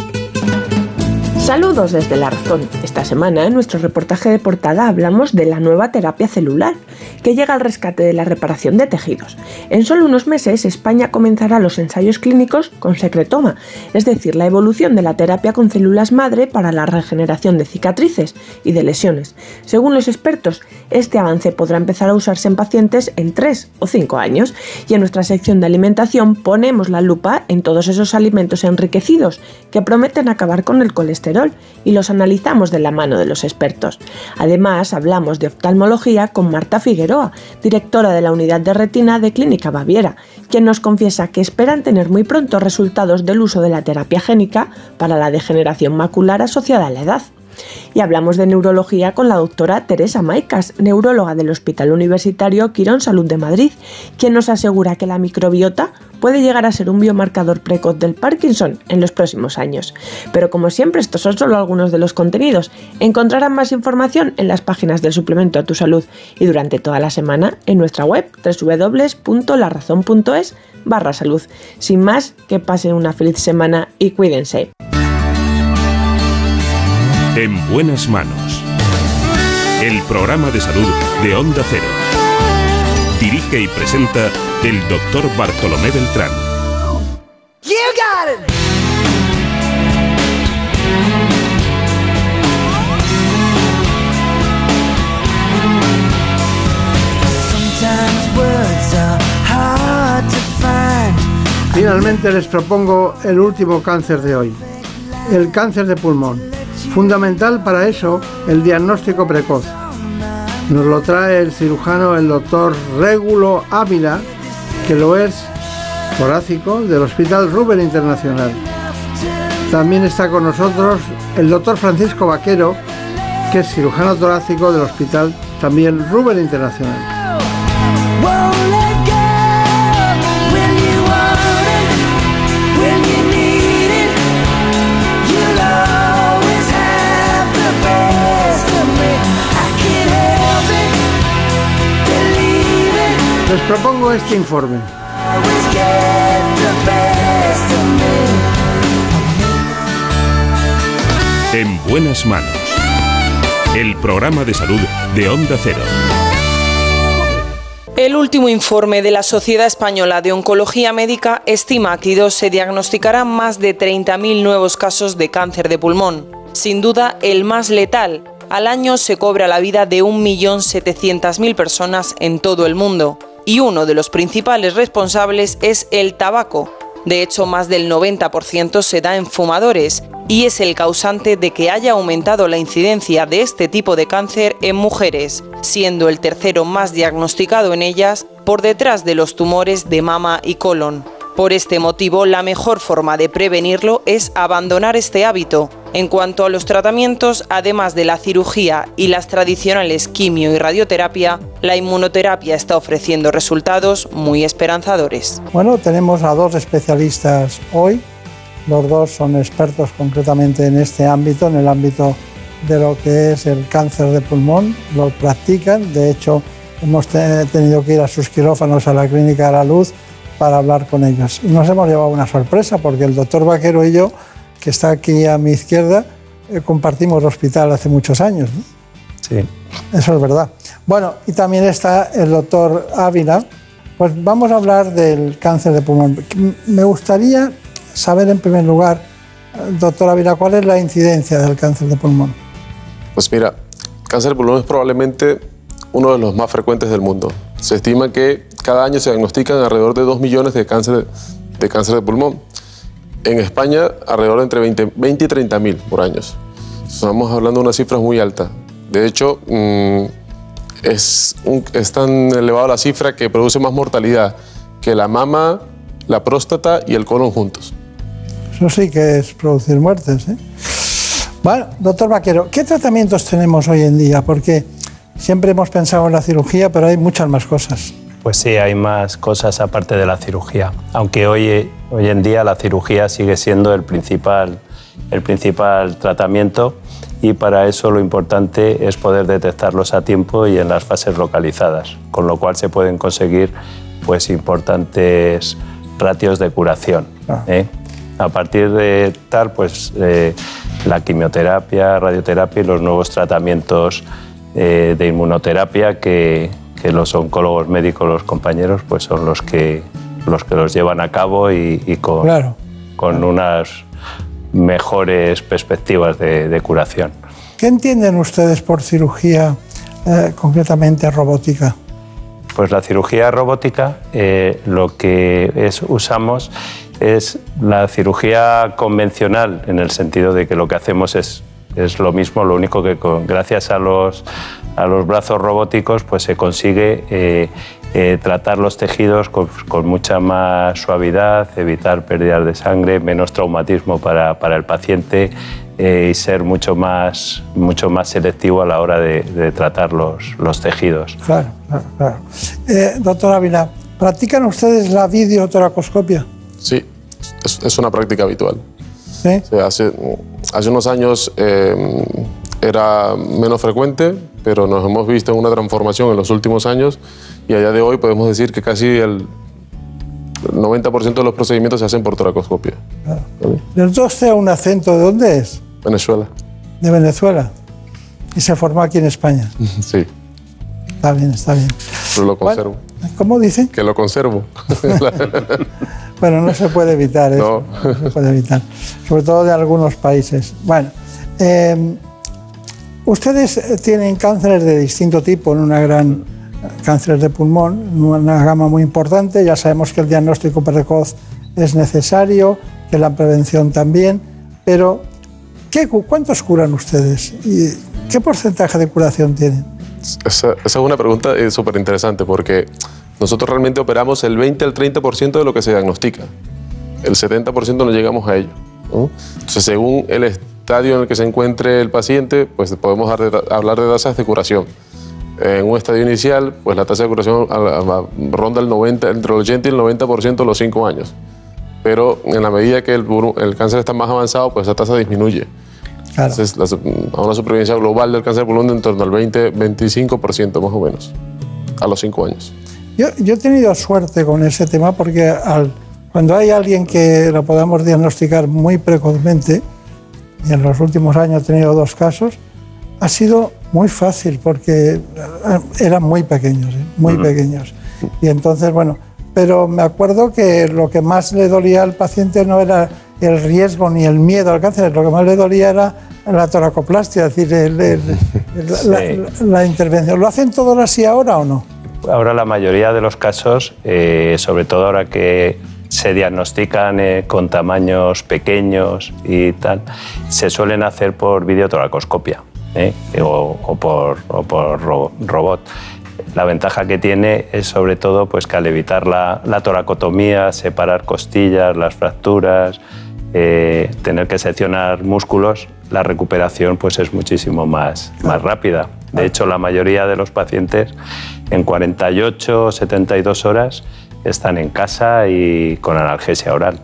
Saludos desde La Razón. Esta semana en nuestro reportaje de portada hablamos de la nueva terapia celular, que llega al rescate de la reparación de tejidos. En solo unos meses España comenzará los ensayos clínicos con secretoma, es decir, la evolución de la terapia con células madre para la regeneración de cicatrices y de lesiones. Según los expertos, este avance podrá empezar a usarse en pacientes en 3 o 5 años y en nuestra sección de alimentación ponemos la lupa en todos esos alimentos enriquecidos que prometen acabar con el colesterol y los analizamos de la mano de los expertos. Además, hablamos de oftalmología con Marta Figueroa, directora de la unidad de retina de Clínica Baviera, quien nos confiesa que esperan tener muy pronto resultados del uso de la terapia génica para la degeneración macular asociada a la edad. Y hablamos de neurología con la doctora Teresa Maicas, neuróloga del Hospital Universitario Quirón Salud de Madrid, quien nos asegura que la microbiota puede llegar a ser un biomarcador precoz del Parkinson en los próximos años. Pero como siempre, estos son solo algunos de los contenidos. Encontrarán más información en las páginas del suplemento a tu salud y durante toda la semana en nuestra web www.larazón.es barra salud. Sin más, que pasen una feliz semana y cuídense. En buenas manos. El programa de salud de Onda Cero. Dirige y presenta el doctor Bartolomé Beltrán. You got it. Finalmente les propongo el último cáncer de hoy, el cáncer de pulmón. Fundamental para eso el diagnóstico precoz. Nos lo trae el cirujano, el doctor Régulo Ávila, que lo es torácico del Hospital Ruber Internacional. También está con nosotros el doctor Francisco Vaquero, que es cirujano torácico del Hospital también Ruber Internacional. Les propongo este informe. En buenas manos. El programa de salud de Onda Cero. El último informe de la Sociedad Española de Oncología Médica estima que se diagnosticarán más de 30.000 nuevos casos de cáncer de pulmón. Sin duda, el más letal. Al año se cobra la vida de 1.700.000 personas en todo el mundo y uno de los principales responsables es el tabaco. De hecho, más del 90% se da en fumadores y es el causante de que haya aumentado la incidencia de este tipo de cáncer en mujeres, siendo el tercero más diagnosticado en ellas por detrás de los tumores de mama y colon. Por este motivo, la mejor forma de prevenirlo es abandonar este hábito. En cuanto a los tratamientos, además de la cirugía y las tradicionales quimio y radioterapia, la inmunoterapia está ofreciendo resultados muy esperanzadores. Bueno, tenemos a dos especialistas hoy. Los dos son expertos concretamente en este ámbito, en el ámbito de lo que es el cáncer de pulmón. Lo practican. De hecho, hemos tenido que ir a sus quirófanos a la Clínica de la Luz para hablar con ellos. Y nos hemos llevado una sorpresa porque el doctor Vaquero y yo, que está aquí a mi izquierda, eh, compartimos hospital hace muchos años. Sí. Eso es verdad. Bueno, y también está el doctor Ávila. Pues vamos a hablar del cáncer de pulmón. Me gustaría saber en primer lugar, doctor Ávila, cuál es la incidencia del cáncer de pulmón. Pues mira, cáncer de pulmón es probablemente uno de los más frecuentes del mundo. Se estima que cada año se diagnostican alrededor de 2 millones de cáncer de, cáncer de pulmón. En España, alrededor de entre 20, 20 y 30 mil por año. Estamos hablando de una cifra muy alta. De hecho, mm, es, es tan elevada la cifra que produce más mortalidad que la mama, la próstata y el colon juntos. Eso sí que es producir muertes. ¿eh? Bueno, doctor Vaquero, ¿qué tratamientos tenemos hoy en día? Porque siempre hemos pensado en la cirugía, pero hay muchas más cosas. Pues sí, hay más cosas aparte de la cirugía, aunque hoy, hoy en día la cirugía sigue siendo el principal, el principal tratamiento y para eso lo importante es poder detectarlos a tiempo y en las fases localizadas, con lo cual se pueden conseguir pues, importantes ratios de curación. Ah. ¿eh? A partir de tal, pues eh, la quimioterapia, radioterapia y los nuevos tratamientos eh, de inmunoterapia que, que los oncólogos médicos, los compañeros, pues son los que los, que los llevan a cabo y, y con, Claro. con unas mejores perspectivas de, de curación. ¿Qué entienden ustedes por cirugía eh, concretamente robótica? Pues la cirugía robótica eh, lo que es, usamos es la cirugía convencional en el sentido de que lo que hacemos es, es lo mismo, lo único que con- gracias a los, a los brazos robóticos pues se consigue eh, eh, tratar los tejidos con, con mucha más suavidad, evitar pérdidas de sangre, menos traumatismo para, para el paciente eh, y ser mucho más, mucho más selectivo a la hora de, de tratar los, los tejidos. Claro, claro, claro. Eh, doctor Ávila, ¿practican ustedes la videotoracoscopia? Sí, es, es una práctica habitual. ¿Sí? O sea, hace, hace unos años eh, era menos frecuente, pero nos hemos visto en una transformación en los últimos años y a día de hoy podemos decir que casi el 90% de los procedimientos se hacen por toracoscopia. ¿Le notó usted un acento de dónde es? Venezuela. De Venezuela. Y se formó aquí en España. Sí, Está bien, está bien. pero lo conservo. ¿Cómo dice? Que lo conservo. Bueno, no se puede evitar eso. No. se puede evitar. Sobre todo de algunos países. Bueno, eh, ustedes tienen cánceres de distinto tipo, en una gran cáncer de pulmón, una gama muy importante. Ya sabemos que el diagnóstico precoz es necesario, que la prevención también, pero ¿qué, ¿cuántos curan ustedes? ¿Y qué porcentaje de curación tienen? Esa, esa es una pregunta eh, súper interesante porque nosotros realmente operamos el 20 al 30% de lo que se diagnostica. El 70% no llegamos a ello. ¿no? Entonces, según el estadio en el que se encuentre el paciente, pues podemos hablar de tasas de curación. En un estadio inicial, pues la tasa de curación ronda el 90, entre el 80 y el 90% a los 5 años. Pero en la medida que el, el cáncer está más avanzado, pues esa tasa disminuye. Entonces, la a una supervivencia global del cáncer de pulmón de en torno al 20-25% más o menos, a los 5 años. Yo, yo he tenido suerte con ese tema porque al- cuando hay alguien que lo podamos diagnosticar muy precozmente, y en los últimos años he tenido dos casos, ha sido muy fácil porque eh, eran muy pequeños, ¿eh? muy pequeños. Y entonces, bueno, pero me acuerdo que lo que más le dolía al paciente no era el riesgo ni el miedo al cáncer, lo que más le dolía era la toracoplastia, es decir, el- el- el- la, Sí. la- la intervención. ¿Lo hacen todos así ahora o no? Ahora la mayoría de los casos, eh, sobre todo ahora que se diagnostican eh, con tamaños pequeños y tal, se suelen hacer por videotoracoscopia ¿eh? o, o por, o por ro- robot. La ventaja que tiene es sobre todo pues, que al evitar la, la toracotomía, separar costillas, las fracturas, eh, tener que seccionar músculos, la recuperación pues, es muchísimo más, más rápida. De hecho, la mayoría de los pacientes en 48 o 72 horas están en casa y con analgesia oral.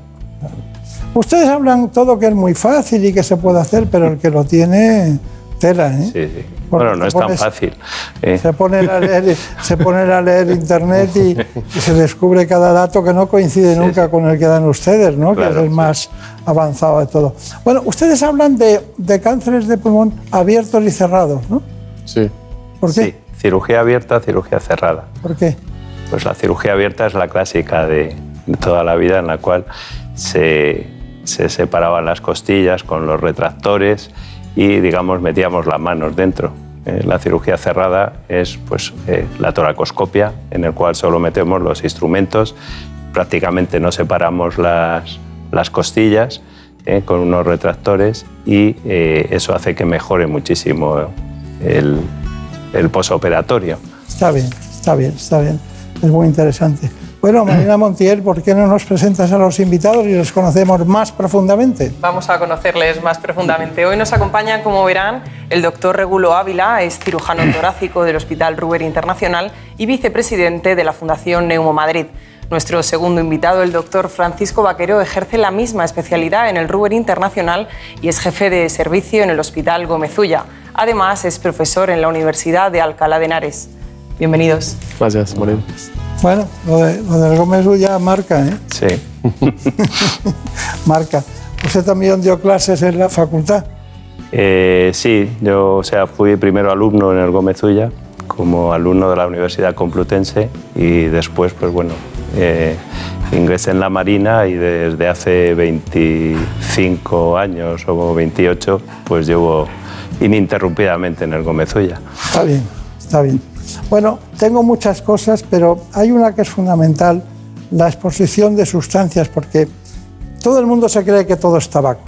Ustedes hablan todo que es muy fácil y que se puede hacer, pero el que lo tiene, tela, ¿eh? Sí, sí. Porque Bueno, no es tan fácil. ¿eh? Se pone a leer, se pone a leer internet y, y se descubre cada dato que no coincide nunca con el que dan ustedes, ¿no? que Claro, es el más avanzado de todo. Bueno, ustedes hablan de, de cánceres de pulmón abiertos y cerrados, ¿no? Sí. ¿Por qué? Cirugía abierta, cirugía cerrada. ¿Por qué? Pues la cirugía abierta es la clásica de, de toda la vida en la cual se, se separaban las costillas con los retractores y, digamos, metíamos las manos dentro. Eh, la cirugía cerrada es pues, eh, la toracoscopia, en el cual solo metemos los instrumentos, prácticamente no separamos las, las costillas eh, con unos retractores y eh, eso hace que mejore muchísimo el, el posoperatorio. Está bien, está bien, está bien. Es muy interesante. Bueno, Marina Montiel, ¿por qué no nos presentas a los invitados y los conocemos más profundamente? Vamos a conocerles más profundamente. Hoy nos acompañan, como verán, el doctor Regulo Ávila, es cirujano torácico del Hospital Ruber Internacional y vicepresidente de la Fundación Neumo Madrid. Nuestro segundo invitado, el doctor Francisco Vaquero, ejerce la misma especialidad en el Ruber Internacional y es jefe de servicio en el Hospital Gómez Ulla. Además, es profesor en la Universidad de Alcalá de Henares. Bienvenidos. Gracias, Moreno. Bueno, lo, de, lo del Gómez ya marca, ¿eh? Sí. Marca. ¿Usted también dio clases en la facultad? Eh, sí, yo o sea, fui primero alumno en el Gómez Ulla, como alumno de la Universidad Complutense y después, pues bueno, eh, ingresé en la Marina y desde hace 25 años o 28, pues llevo ininterrumpidamente en el Gómez Ulla. Está bien, está bien. Bueno, tengo muchas cosas, pero hay una que es fundamental, la exposición de sustancias, porque todo el mundo se cree que todo es tabaco.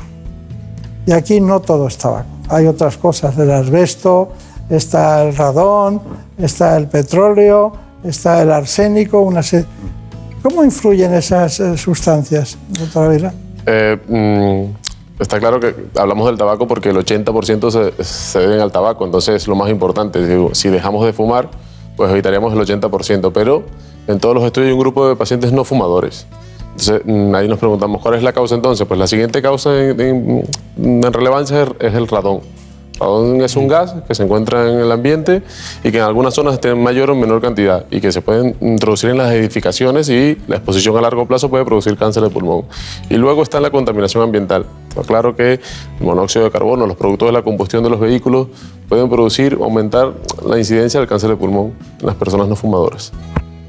Y aquí no todo es tabaco. Hay otras cosas, el asbesto, está el radón, está el petróleo, está el arsénico, una. ¿Cómo influyen esas eh, sustancias, doctora Vila? Eh, mm, está claro que hablamos del tabaco porque el 80% se, se deben al tabaco, entonces es lo más importante. Digo, Si dejamos de fumar, pues evitaríamos el 80%, pero en todos los estudios hay un grupo de pacientes no fumadores. Entonces, mm, ahí nos preguntamos, ¿cuál es la causa entonces? Pues la siguiente causa en, en- en relevancia es el radón. Radón es un gas que se encuentra en el ambiente y que en algunas zonas está en mayor o menor cantidad y que se pueden introducir en las edificaciones y la exposición a largo plazo puede producir cáncer de pulmón. Y luego está la contaminación ambiental. Está claro que el monóxido de carbono, los productos de la combustión de los vehículos pueden producir, aumentar la incidencia del cáncer de pulmón en las personas no fumadoras.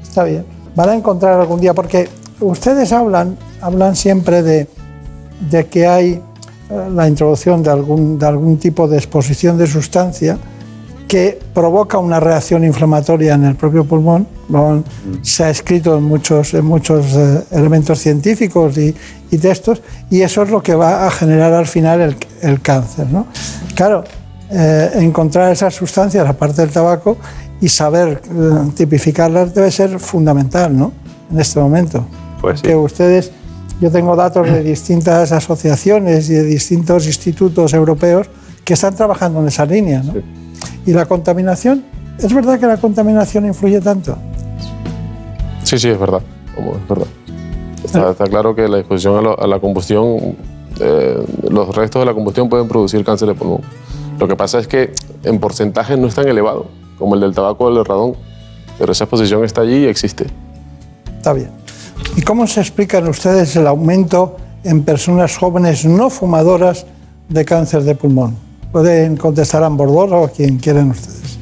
Está bien. Van a encontrar algún día, porque ustedes hablan, hablan siempre de, de que hay la introducción de algún, de algún tipo de exposición de sustancia que provoca una reacción inflamatoria en el propio pulmón. Han- Se ha escrito en muchos, en muchos eh, elementos científicos y, y textos, y eso es lo que va a generar al final el, el cáncer. ¿no? Claro, eh, encontrar esas sustancias, aparte del tabaco, y saber eh, tipificarlas debe ser fundamental ¿no? en este momento. Pues Que ustedes, yo tengo datos de distintas asociaciones y de distintos institutos europeos que están trabajando en esa línea. ¿no? Y la contaminación, ¿es verdad que la contaminación influye tanto? Sí, sí, es verdad. Es verdad. Está, está claro que la exposición a la combustión, eh, los restos de la combustión pueden producir cáncer de pulmón. Lo que pasa es que en porcentajes no es tan elevado como el del tabaco o el del radón, pero esa exposición está allí y existe. Está bien. ¿Y cómo se explican ustedes el aumento en personas jóvenes no fumadoras de cáncer de pulmón? Pueden contestar ambos dos o quien quieran ustedes.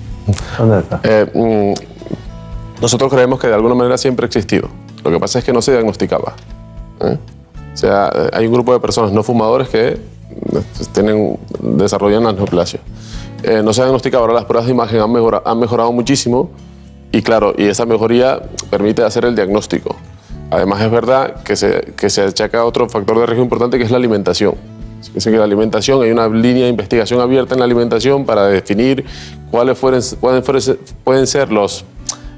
Eh, mm, nosotros creemos que de alguna manera siempre ha existido. Lo que pasa es que no se diagnosticaba. ¿eh? O sea, eh, hay un grupo de personas no fumadores que eh, tienen, desarrollan la neoplasia. Eh, no se diagnosticaba, ahora las pruebas de imagen han mejorado, han mejorado muchísimo y claro, y esa mejoría permite hacer el diagnóstico. Además es verdad que se, que se achaca otro factor de riesgo importante que es la alimentación. Es que la alimentación, hay una línea de investigación abierta en la alimentación para definir cuáles fueren- pueden, fueren- pueden ser los,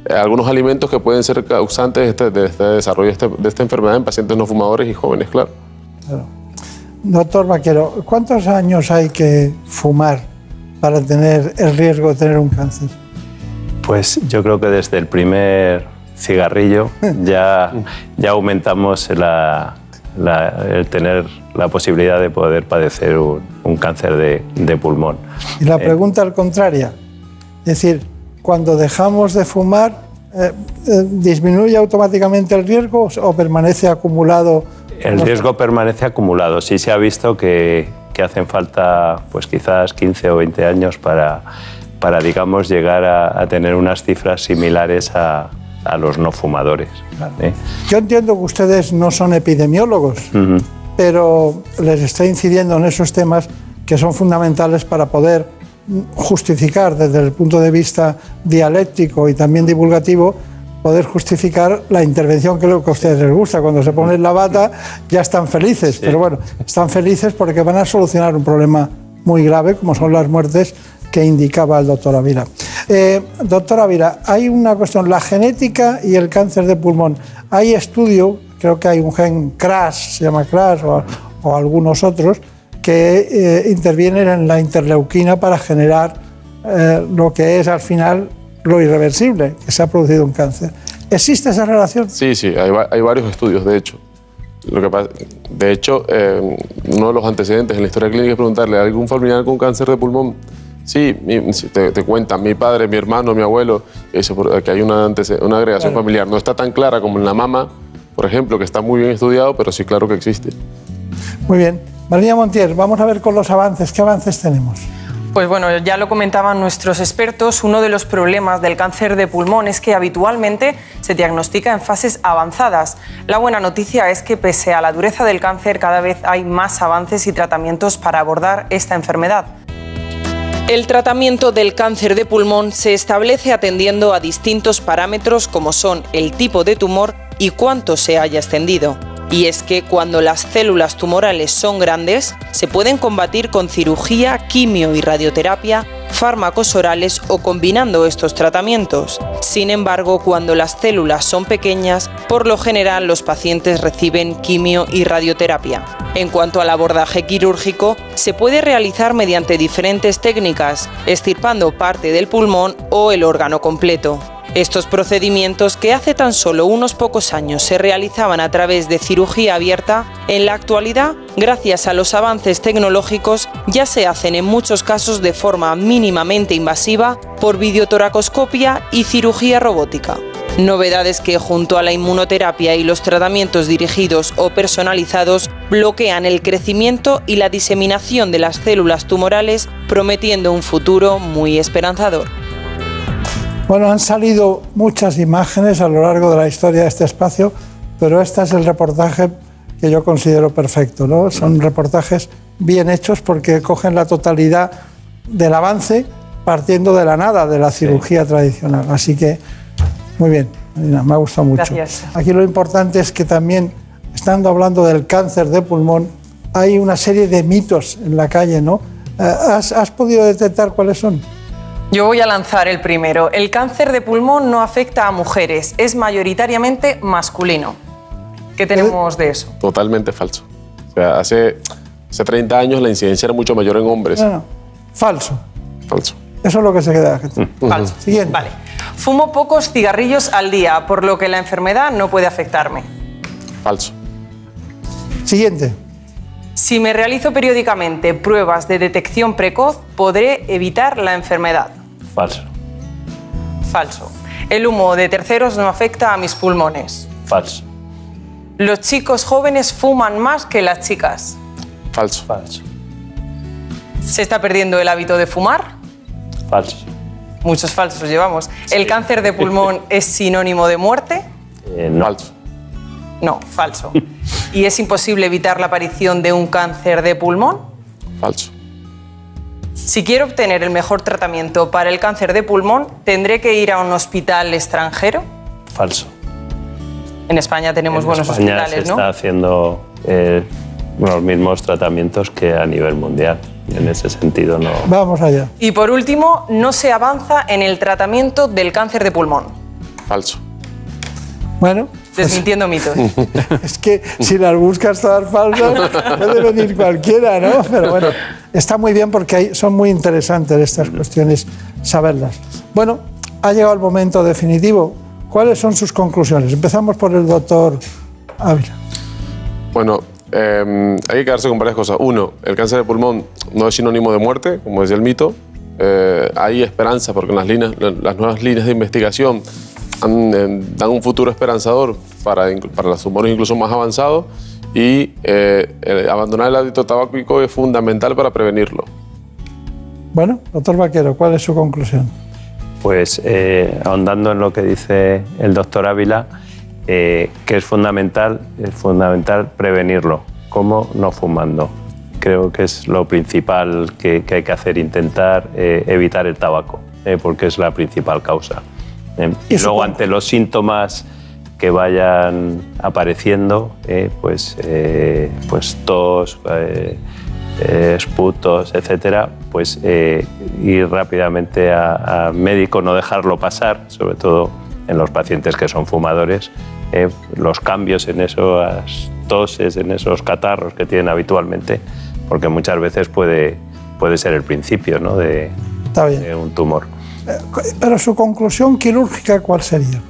eh, algunos alimentos que pueden ser causantes de este, de este desarrollo de, este- de esta enfermedad en pacientes no fumadores y jóvenes, claro. Doctor Vaquero, ¿cuántos años hay que fumar para tener el riesgo de tener un cáncer? Pues yo creo que desde el primer cigarrillo ya, ya aumentamos la- la- el tener la posibilidad de poder padecer un, un cáncer de, de pulmón. Y la pregunta al contraria, es decir, cuando dejamos de fumar, eh, eh, ¿disminuye automáticamente el riesgo o permanece acumulado? El riesgo permanece acumulado. Sí se ha visto que, que hacen falta, pues quizás 15 o 20 años para, para digamos, llegar a, a tener unas cifras similares a, a los no fumadores. ¿eh? Yo entiendo que ustedes no son epidemiólogos, pero les está incidiendo en esos temas que son fundamentales para poder justificar desde el punto de vista dialéctico y también divulgativo, poder justificar la intervención que que a ustedes les gusta. Cuando se ponen la bata ya están felices, pero bueno, están felices porque van a solucionar un problema muy grave como son las muertes que indicaba el doctor Ávila. Eh, doctor Ávila, hay una cuestión, la genética y el cáncer de pulmón. Hay estudio, creo que hay un gen CRAS, se llama CRAS, o, algunos otros, que eh, intervienen en la interleuquina para generar eh, lo que es al final lo irreversible, que se ha producido un cáncer. ¿Existe esa relación? Sí, sí, hay varios estudios, de hecho. Lo que pasa, de hecho, eh, uno de los antecedentes en la historia clínica es preguntarle a algún familiar con cáncer de pulmón. Sí, te, te cuentan mi padre, mi hermano, mi abuelo, por- que hay una, una agregación Claro. familiar. No está tan clara como en la mama, por ejemplo, que está muy bien estudiado, pero sí, claro que existe. Muy bien. María Montiel, vamos a ver con los avances. ¿Qué avances tenemos? Pues bueno, ya lo comentaban nuestros expertos, uno de los problemas del cáncer de pulmón es que habitualmente se diagnostica en fases avanzadas. La buena noticia es que pese a la dureza del cáncer cada vez hay más avances y tratamientos para abordar esta enfermedad. El tratamiento del cáncer de pulmón se establece atendiendo a distintos parámetros como son el tipo de tumor y cuánto se haya extendido. Y es que cuando las células tumorales son grandes, se pueden combatir con cirugía, quimio y radioterapia, fármacos orales o combinando estos tratamientos. Sin embargo, cuando las células son pequeñas, por lo general los pacientes reciben quimio y radioterapia. En cuanto al abordaje quirúrgico, se puede realizar mediante diferentes técnicas, estirpando parte del pulmón o el órgano completo. Estos procedimientos, que hace tan solo unos pocos años se realizaban a través de cirugía abierta, en la actualidad, gracias a los avances tecnológicos, ya se hacen en muchos casos de forma mínimamente invasiva por videotoracoscopia y cirugía robótica. Novedades que junto a la inmunoterapia y los tratamientos dirigidos o personalizados bloquean el crecimiento y la diseminación de las células tumorales, prometiendo un futuro muy esperanzador. Bueno, han salido muchas imágenes a lo largo de la historia de este espacio, pero este es el reportaje que yo considero perfecto. ¿no? Son reportajes bien hechos porque cogen la totalidad del avance partiendo de la nada, de la cirugía tradicional. Así que, muy bien, Marina, me ha gustado mucho. Gracias. Aquí lo importante es que también, estando hablando del cáncer de pulmón, hay una serie de mitos en la calle, ¿no? Eh, ¿Has, has podido detectar cuáles son? Yo voy a lanzar el primero. El cáncer de pulmón no afecta a mujeres, es mayoritariamente masculino. ¿Qué tenemos de eso? Totalmente falso. O sea, hace, hace 30 años la incidencia era mucho mayor en hombres. No, no. Falso. Falso. Eso es lo que se queda. Falso. Siguiente. Vale. Fumo pocos cigarrillos al día, por lo que la enfermedad no puede afectarme. Falso. Siguiente. Si me realizo periódicamente pruebas de detección precoz, podré evitar la enfermedad. Falso. Falso. El humo de terceros no afecta a mis pulmones. Falso. Los chicos jóvenes fuman más que las chicas. Falso. Falso. ¿Se está perdiendo el hábito de fumar? Falso. Muchos falsos llevamos. ¿El cáncer de pulmón es sinónimo de muerte? Eh, no. Falso. No, falso. ¿Y es imposible evitar la aparición de un cáncer de pulmón? Falso. Si quiero obtener el mejor tratamiento para el cáncer de pulmón, ¿tendré que ir a un hospital extranjero? Falso. En España tenemos en buenos España hospitales, se ¿no? está haciendo eh, los mismos tratamientos que a nivel mundial. En ese sentido no. Vamos allá. Y por último, no se avanza en el tratamiento del cáncer de pulmón. Falso. Bueno, Desmintiendo mitos. es que si las buscas todas falsas, puede venir cualquiera, ¿no? Pero bueno, está muy bien porque hay- son muy interesantes estas cuestiones, saberlas. Bueno, ha llegado el momento definitivo. ¿Cuáles son sus conclusiones? Empezamos por el doctor Ávila. Bueno, eh, hay que quedarse con varias cosas. Uno, el cáncer de pulmón no es sinónimo de muerte, como decía el mito. Eh, hay esperanza porque las, líneas, las nuevas líneas de investigación han, eh, dan un futuro esperanzador para, para los tumores incluso más avanzados y eh, el abandonar el hábito tabáquico es fundamental para prevenirlo. Bueno, doctor Vaquero, ¿cuál es su conclusión? Pues eh, ahondando en lo que dice el doctor Ávila, eh, que es fundamental, es fundamental prevenirlo. ¿Cómo? No fumando. Creo que es lo principal que, que hay que hacer, intentar eh, evitar el tabaco, eh, porque es la principal causa. Eh, y luego ante los síntomas que vayan apareciendo, eh, pues, eh, pues tos, esputos, etcétera, pues ir rápidamente a, a médico, no dejarlo pasar, sobre todo en los pacientes que son fumadores, eh, los cambios en esas toses, en esos catarros que tienen habitualmente, porque muchas veces puede, puede ser el principio ¿no? de un tumor. Pero su conclusión quirúrgica, ¿cuál sería?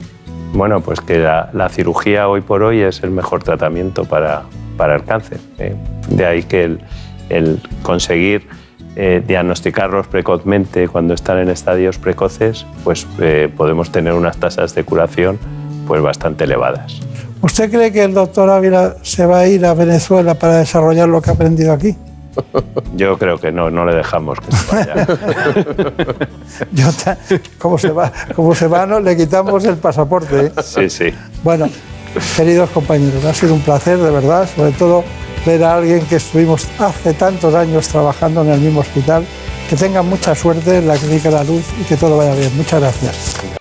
Bueno, pues que la, la cirugía hoy por hoy es el mejor tratamiento para, para el cáncer. ¿eh? De ahí que el, el conseguir eh, diagnosticarlos precozmente cuando están en estadios precoces, pues eh, podemos tener unas tasas de curación pues bastante elevadas. ¿Usted cree que el doctor Ávila se va a ir a Venezuela para desarrollar lo que ha aprendido aquí? Yo creo que no, no le dejamos que se vaya. Yo ta- como se va, como se va, no le quitamos el pasaporte. ¿eh? Sí, sí. Bueno, queridos compañeros, ha sido un placer, de verdad, sobre todo ver a alguien que estuvimos hace tantos años trabajando en el mismo hospital. Que tengan mucha suerte en la Clínica La Luz y que todo vaya bien. Muchas gracias.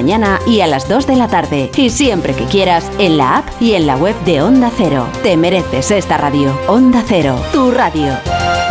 y a las 2 de la tarde. Y siempre que quieras en la app y en la web de Onda Cero. Te mereces esta radio. Onda Cero, tu radio.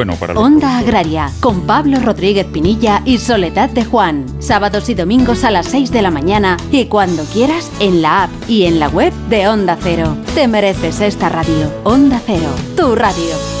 para los Onda Agraria, con Pablo Rodríguez Pinilla y Soledad de Juan. Sábados y domingos a las 6 de la mañana y cuando quieras en la app y en la web de Onda Cero. Te mereces esta radio. Onda Cero, tu radio.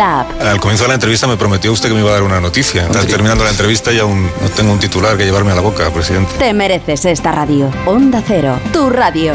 Al comienzo de la entrevista me prometió usted que me iba a dar una noticia. Está terminando la entrevista y aún no tengo un titular que llevarme a la boca, presidente. Te mereces esta radio. Onda Cero, tu radio.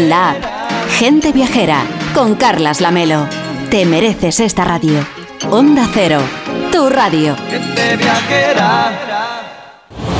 la app. Gente viajera. Con Carlas Lamelo. Te mereces esta radio. Onda Cero. Tu radio.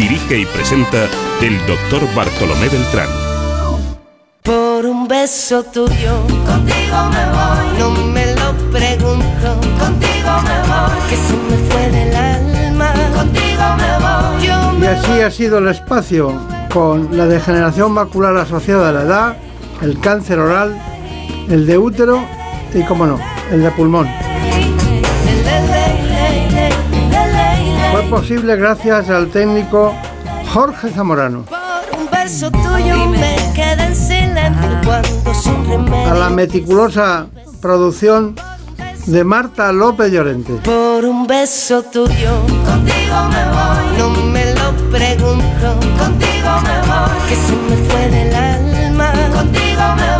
Dirige y presenta el doctor Bartolomé Beltrán. Por un beso tuyo, contigo me voy. No me lo pregunto, contigo me voy. Que se me fue del alma, contigo me voy. Yo Y así ha sido el espacio con la degeneración macular asociada a la edad, el cáncer oral el de útero y, como no, el de pulmón. Posible gracias al técnico Jorge Zamorano. A la meticulosa producción de Marta López Llorente. Por un beso tuyo, contigo me voy. No me lo pregunto, contigo me voy. Que se me fue del alma, contigo me voy.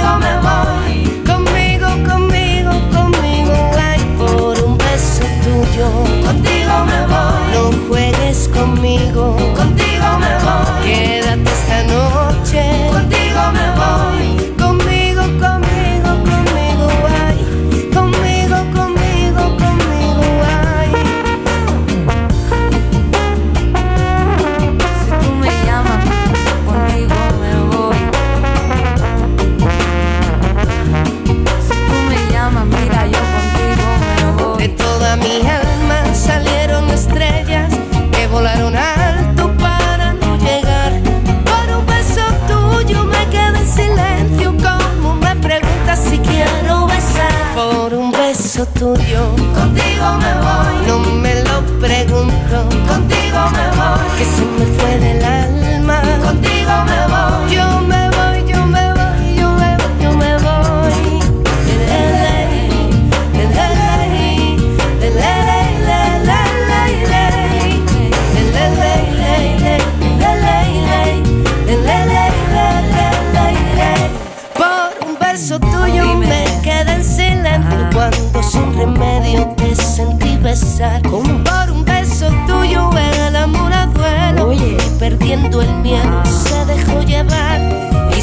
your memory Que se me fue del alma, contigo me voy. Yo me voy, yo me voy, yo me voy, yo me voy. Por un beso tuyo me quedé en silencio cuando sin remedio te sentí besar.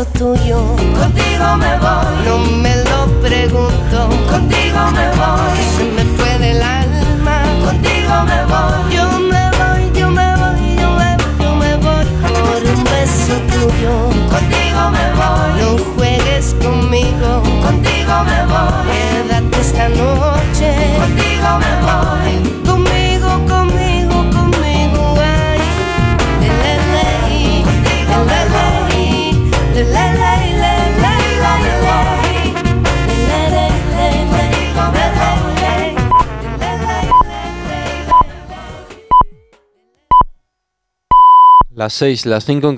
Beso tuyo, contigo me voy. No me lo pregunto, contigo me voy. Se me fue del alma, contigo me voy. Yo me voy, yo me voy, yo me voy, yo me voy. Por un beso tuyo, contigo me voy. No juegues conmigo, contigo me voy. Quédate esta noche, contigo me voy. Las 6, las 5 en.